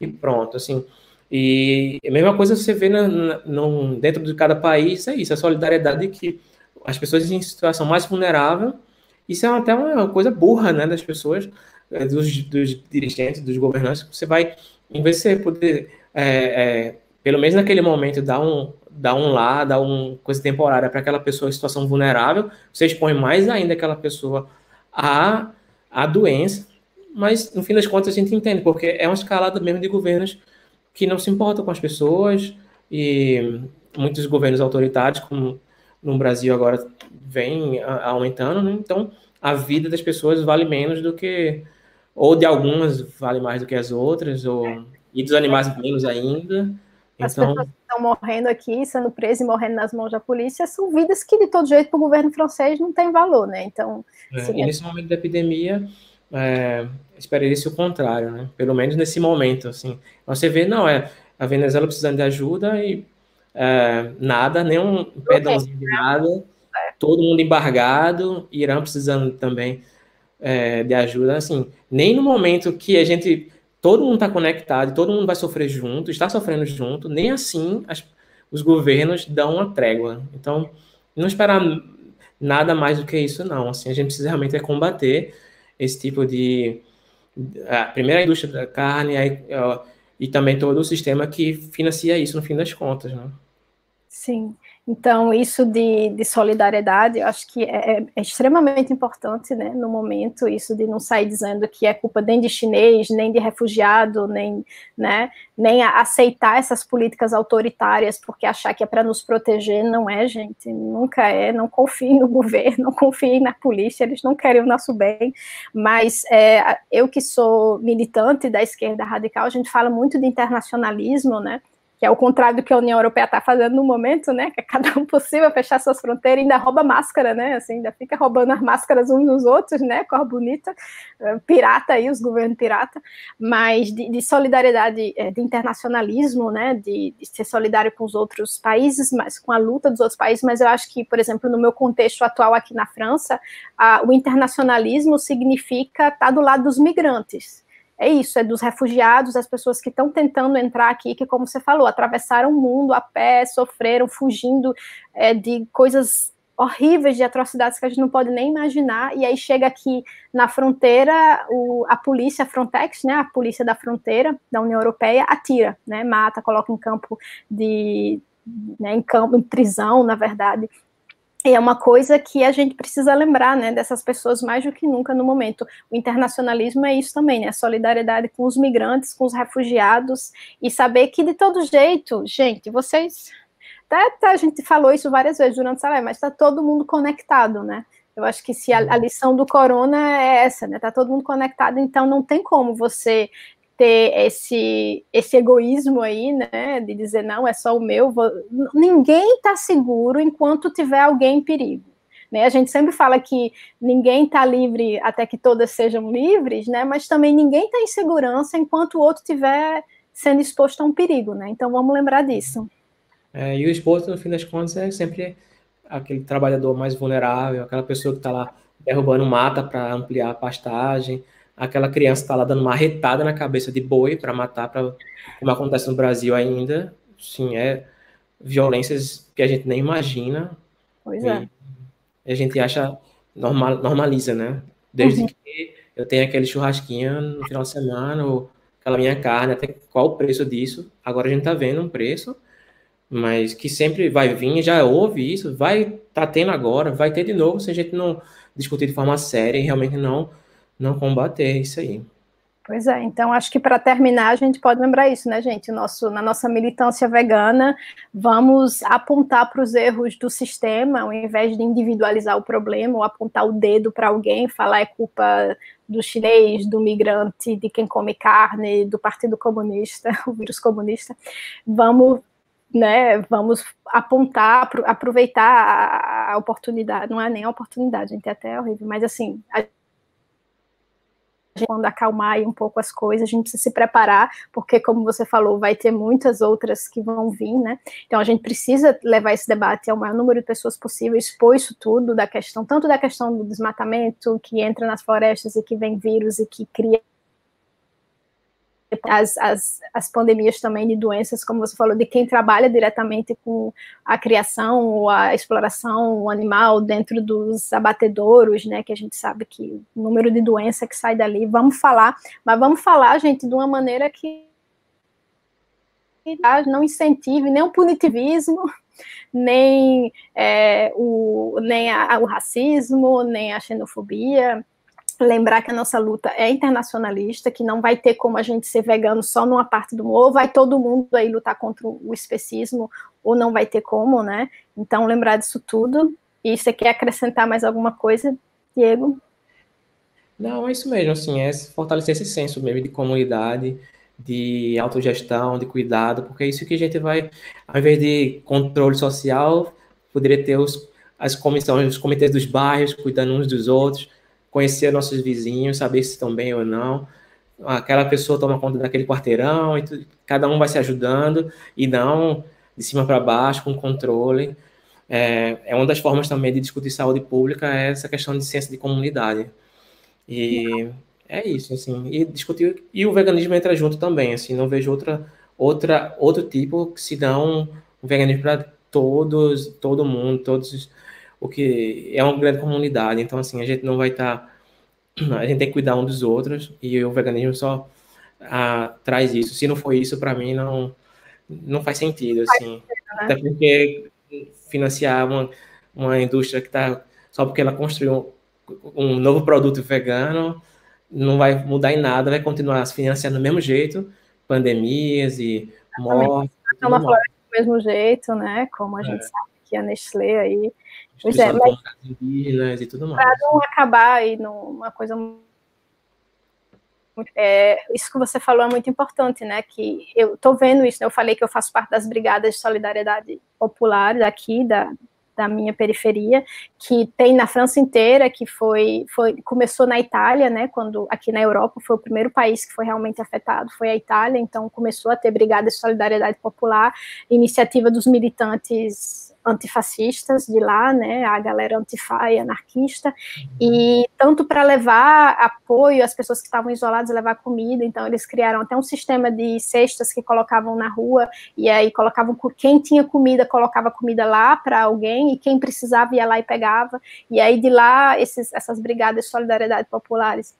e pronto, assim. E a mesma coisa você vê na, na, no, dentro de cada país, é isso, a solidariedade que as pessoas em situação mais vulnerável, isso é até uma coisa burra, né, das pessoas, é, dos, dos dirigentes, dos governantes, você vai, em vez de você poder, é, é, pelo menos naquele momento, dar um, dar um lá, dar uma coisa temporária para aquela pessoa em situação vulnerável, você expõe mais ainda aquela pessoa à, à doença, mas no fim das contas a gente entende, porque é uma escalada mesmo de governos que não se importam com as pessoas e muitos governos autoritários, como no Brasil agora vem aumentando, né? então a vida das pessoas vale menos do que ou de algumas vale mais do que as outras, ou e dos animais menos ainda. As então... pessoas que estão morrendo aqui, sendo presas e morrendo nas mãos da polícia, são vidas que, de todo jeito, para o governo francês não tem valor, né? Então. É, e nesse momento da epidemia, é, esperaria-se o contrário, né? Pelo menos nesse momento, assim. Você vê, não, é a Venezuela precisando de ajuda e é, nada, nenhum perdãozinho de nada, todo mundo embargado, Irã precisando também é, de ajuda, assim. Nem no momento que a gente, todo mundo está conectado, todo mundo vai sofrer junto, está sofrendo junto, nem assim as, os governos dão uma trégua. Então, não esperar nada mais do que isso, não. Assim, a gente precisa realmente é combater esse tipo de. A primeira indústria da carne aí, e também todo o sistema que financia isso no fim das contas. Né? Sim. Então, isso de, de solidariedade, eu acho que é, é, é, extremamente importante, né, no momento, isso de não sair dizendo que é culpa nem de chinês, nem de refugiado, nem, né, nem aceitar essas políticas autoritárias, porque achar que é para nos proteger, não é, gente, nunca é, não confie no governo, não confie na polícia, eles não querem o nosso bem, mas é, eu que sou militante da esquerda radical, a gente fala muito de internacionalismo, né, que é o contrário do que a União Europeia está fazendo no momento, né? Que é cada um possível fechar suas fronteiras e ainda rouba máscara, né? Assim, ainda fica roubando as máscaras uns nos outros, né? Cor bonita, eh, pirata aí, os governos pirata, mas de, de solidariedade, eh, de internacionalismo, né? De, de, ser solidário com os outros países, mas com a luta dos outros países. Mas eu acho que, por exemplo, no meu contexto atual aqui na França, a, o internacionalismo significa estar tá do lado dos migrantes é isso, é dos refugiados, das pessoas que estão tentando entrar aqui, que, como você falou, atravessaram o mundo a pé, sofreram, fugindo é, de coisas horríveis, de atrocidades que a gente não pode nem imaginar, e aí chega aqui na fronteira, o, a polícia, a Frontex, né, a polícia da fronteira da União Europeia, atira, né, mata, coloca em campo de, né, em campo, em prisão, na verdade, e é uma coisa que a gente precisa lembrar, né, dessas pessoas mais do que nunca no momento. O internacionalismo é isso também, né, solidariedade com os migrantes, com os refugiados, e saber que de todo jeito, gente, vocês até, a gente falou isso várias vezes durante a live, mas está todo mundo conectado, né? Eu acho que se a, a, lição do corona é essa, né? Tá todo mundo conectado, então não tem como você ter esse, esse egoísmo aí, né? De dizer, não, é só o meu. Vou... Ninguém está seguro enquanto tiver alguém em perigo. Né? A gente sempre fala que ninguém está livre até que todas sejam livres, né? mas também ninguém está em segurança enquanto o outro estiver sendo exposto a um perigo. Né? Então vamos lembrar disso. É, e o exposto, no fim das contas, é sempre aquele trabalhador mais vulnerável, aquela pessoa que está lá derrubando mata para ampliar a pastagem, aquela criança está lá dando uma retada na cabeça de boi para matar, pra, como acontece no Brasil ainda. Sim, é violências que a gente nem imagina. Pois é a gente acha, normal, normaliza, né? Desde uhum. que eu tenho aquele churrasquinho no final de semana, ou aquela minha carne, até qual o preço disso. Agora a gente tá vendo um preço, mas que sempre vai vir, já houve isso, vai tá tendo agora, vai ter de novo se a gente não discutir de forma séria e realmente não, não combater isso aí. Pois é, então acho que para terminar a gente pode lembrar isso, né, gente? Nosso, na nossa militância vegana, vamos apontar para os erros do sistema, ao invés de individualizar o problema ou apontar o dedo para alguém, falar é culpa do chinês, do migrante, de quem come carne, do Partido Comunista, o vírus comunista. Vamos né, vamos apontar, aproveitar a, a oportunidade, não é nem a oportunidade, gente, é até horrível, mas assim, a quando acalmar um pouco as coisas, a gente precisa se preparar, porque, como você falou, vai ter muitas outras que vão vir, né? Então, a gente precisa levar esse debate ao maior número de pessoas possível, expor isso tudo, da questão, tanto da questão do desmatamento, que entra nas florestas e que vem vírus e que cria as, as, as pandemias também de doenças, como você falou, de quem trabalha diretamente com a criação ou a exploração animal dentro dos abatedouros, né, que a gente sabe que o número de doença que sai dali, vamos falar, mas vamos falar, gente, de uma maneira que não incentive nem o punitivismo, nem, é, o, nem a, o racismo, nem a xenofobia, lembrar que a nossa luta é internacionalista, que não vai ter como a gente ser vegano só numa parte do mundo, ou vai todo mundo aí lutar contra o especismo, ou não vai ter como, né? Então, lembrar disso tudo. E você quer acrescentar mais alguma coisa, Diego? Não, é isso mesmo, assim, é fortalecer esse senso mesmo de comunidade, de autogestão, de cuidado, porque é isso que a gente vai, ao invés de controle social, poderia ter os, as comissões, os comitês dos bairros cuidando uns dos outros, conhecer nossos vizinhos, saber se estão bem ou não. Aquela pessoa toma conta daquele quarteirão, e tu, cada um vai se ajudando, e não de cima para baixo, com controle. É, é, uma das formas também de discutir saúde pública, é essa questão de ciência de comunidade. E é isso, assim. E discutir. E o veganismo entra junto também, assim. Não vejo outra, outra, outro tipo que se dá um, um veganismo para todos, todo mundo, todos o que é uma grande comunidade, então assim, a gente não vai estar tá, a gente tem que cuidar um dos outros e o veganismo só ah, traz isso. Se não for isso, para mim não não faz sentido assim. Né? Até porque financiar uma, uma indústria que está só porque ela construiu um, um, novo produto vegano não vai mudar em nada, vai continuar se financiando do mesmo jeito, pandemias e mortes. É uma floresta do mesmo jeito, né? Como a gente é. sabe que a Nestlé aí Pois é, mas indígenas e tudo mais. Para não acabar aí numa coisa é, isso que você falou é muito importante, né? Que eu estou vendo isso. Né? Eu falei que eu faço parte das brigadas de solidariedade popular daqui da, da minha periferia, que tem na França inteira, que foi, foi começou na Itália, né? Quando aqui na Europa foi o primeiro país que foi realmente afetado, foi a Itália. Então começou a ter brigadas de solidariedade popular, iniciativa dos militantes antifascistas de lá, né, a galera antifa e anarquista, e tanto para levar apoio às pessoas que estavam isoladas, levar comida, então eles criaram até um sistema de cestas que colocavam na rua, e aí colocavam, quem tinha comida, colocava comida lá para alguém, e quem precisava ia lá e pegava, e aí de lá, esses, essas brigadas de solidariedade populares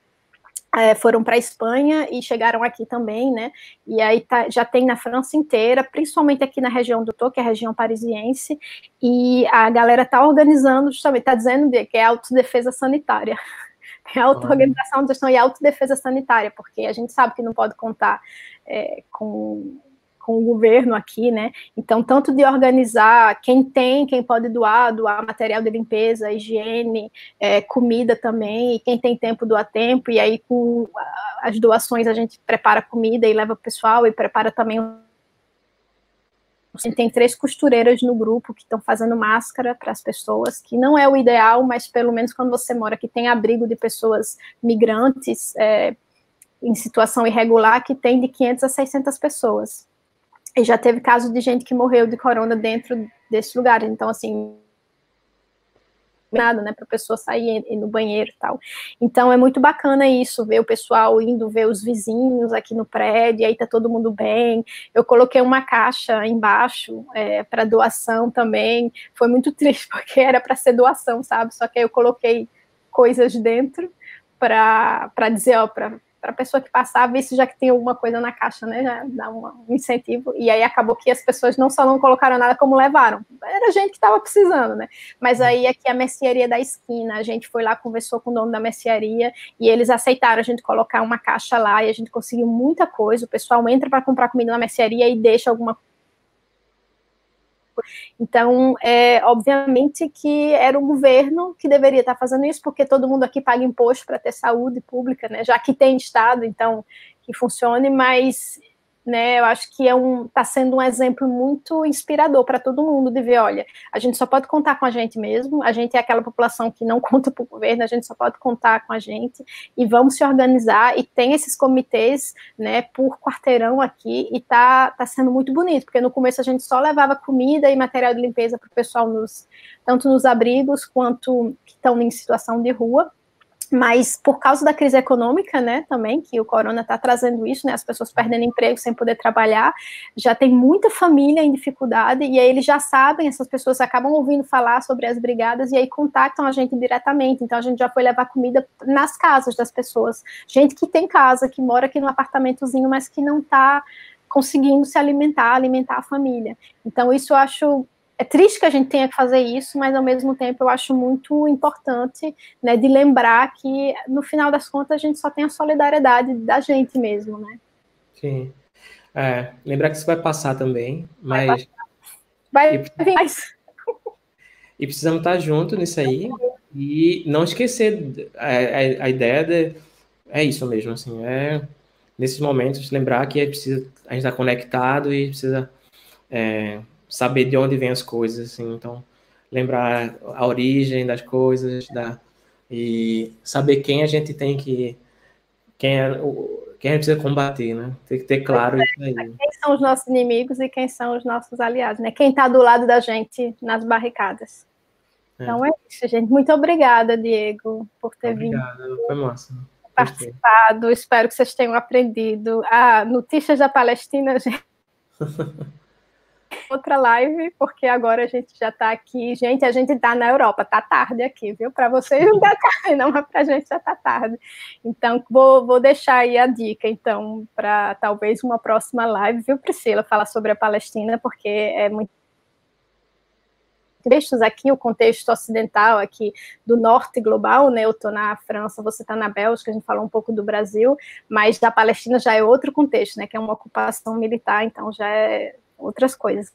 é, foram para a Espanha e chegaram aqui também, né? E aí tá, já tem na França inteira, principalmente aqui na região do Tô, que é a região parisiense, e a galera está organizando, justamente, está dizendo que é autodefesa sanitária. É auto-organização, gestão e autodefesa sanitária, porque a gente sabe que não pode contar é, com com o governo aqui, né? Então, tanto de organizar quem tem, quem pode doar, doar material de limpeza, higiene, é, comida também, e quem tem tempo doa tempo, e aí com as doações a gente prepara comida e leva o pessoal e prepara também gente tem três costureiras no grupo que estão fazendo máscara para as pessoas, que não é o ideal, mas pelo menos quando você mora que tem abrigo de pessoas migrantes é, em situação irregular, que tem de 500 a 600 pessoas. E já teve caso de gente que morreu de corona dentro desse lugar. Então, assim, nada, né, para a pessoa sair no banheiro e tal. Então é muito bacana isso, ver o pessoal indo ver os vizinhos aqui no prédio, aí tá todo mundo bem. Eu coloquei uma caixa embaixo é, para doação também. Foi muito triste porque era para ser doação, sabe? Só que aí eu coloquei coisas dentro para dizer, ó, para para a pessoa que passava, isso já que tem alguma coisa na caixa, né, já dá um incentivo, e aí acabou que as pessoas não só não colocaram nada, como levaram, era gente que estava precisando, né, mas aí aqui a mercearia da esquina, a gente foi lá, conversou com o dono da mercearia, e eles aceitaram a gente colocar uma caixa lá, e a gente conseguiu muita coisa, o pessoal entra para comprar comida na mercearia e deixa alguma então, é, obviamente que era o governo que deveria estar fazendo isso, porque todo mundo aqui paga imposto para ter saúde pública, né? Já que tem Estado, então que funcione, mas né? Eu acho que é um está sendo um exemplo muito inspirador para todo mundo de ver, olha, a gente só pode contar com a gente mesmo, a gente é aquela população que não conta para o governo, a gente só pode contar com a gente e vamos se organizar e tem esses comitês, né, por quarteirão aqui e tá tá sendo muito bonito, porque no começo a gente só levava comida e material de limpeza para o pessoal nos tanto nos abrigos quanto que estão em situação de rua mas por causa da crise econômica, né, também, que o corona está trazendo isso, né, as pessoas perdendo emprego sem poder trabalhar, já tem muita família em dificuldade, e aí eles já sabem, essas pessoas acabam ouvindo falar sobre as brigadas, e aí contactam a gente diretamente, então a gente já foi levar comida nas casas das pessoas, gente que tem casa, que mora aqui no apartamentozinho, mas que não está conseguindo se alimentar, alimentar a família. Então isso eu acho é triste que a gente tenha que fazer isso, mas ao mesmo tempo eu acho muito importante, né, de lembrar que no final das contas a gente só tem a solidariedade da gente mesmo, né? Sim. É, lembrar que isso vai passar também, mas vai, vai vir mais. E precisamos estar juntos nisso aí e não esquecer a, a, a ideia de é isso mesmo, assim, é nesses momentos lembrar que é preciso a gente estar conectado e precisa é, saber de onde vêm as coisas, assim, então lembrar a origem das coisas, da, e saber quem a gente tem que quem é quem a gente precisa combater, né? Tem que ter claro é, isso aí. Quem são os nossos inimigos e quem são os nossos aliados, né? Quem está do lado da gente nas barricadas. É. Então é isso, gente. Muito obrigada, Diego, por ter Obrigada, vindo. Foi massa. Participado. Espero que vocês tenham aprendido. Ah, notícias da Palestina, gente. outra live, porque agora a gente já está aqui. Gente, a gente está na Europa, tá tarde aqui, viu? Para vocês não tá tarde, não, mas para a gente já está tarde. Então, vou, vou deixar aí a dica, então, para talvez uma próxima live, viu, Priscila, falar sobre a Palestina, porque é muito textos aqui, o contexto ocidental aqui do norte global, né? Eu estou na França, você está na Bélgica, a gente falou um pouco do Brasil, mas da Palestina já é outro contexto, né? Que é uma ocupação militar, então já é outras coisas.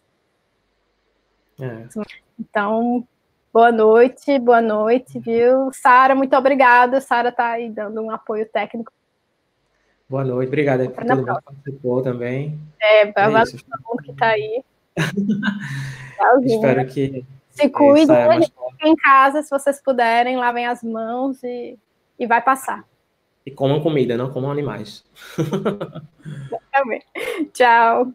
É. Então, boa noite, boa noite, viu? Sara, muito obrigada. Sara está aí dando um apoio técnico. Boa noite, obrigada por todo mundo que participou também. É, é valeu todo mundo que está aí. Espero que. Se cuidem, em casa, se vocês puderem, lavem as mãos e, e vai passar. E comam comida, não comam animais. Tchau.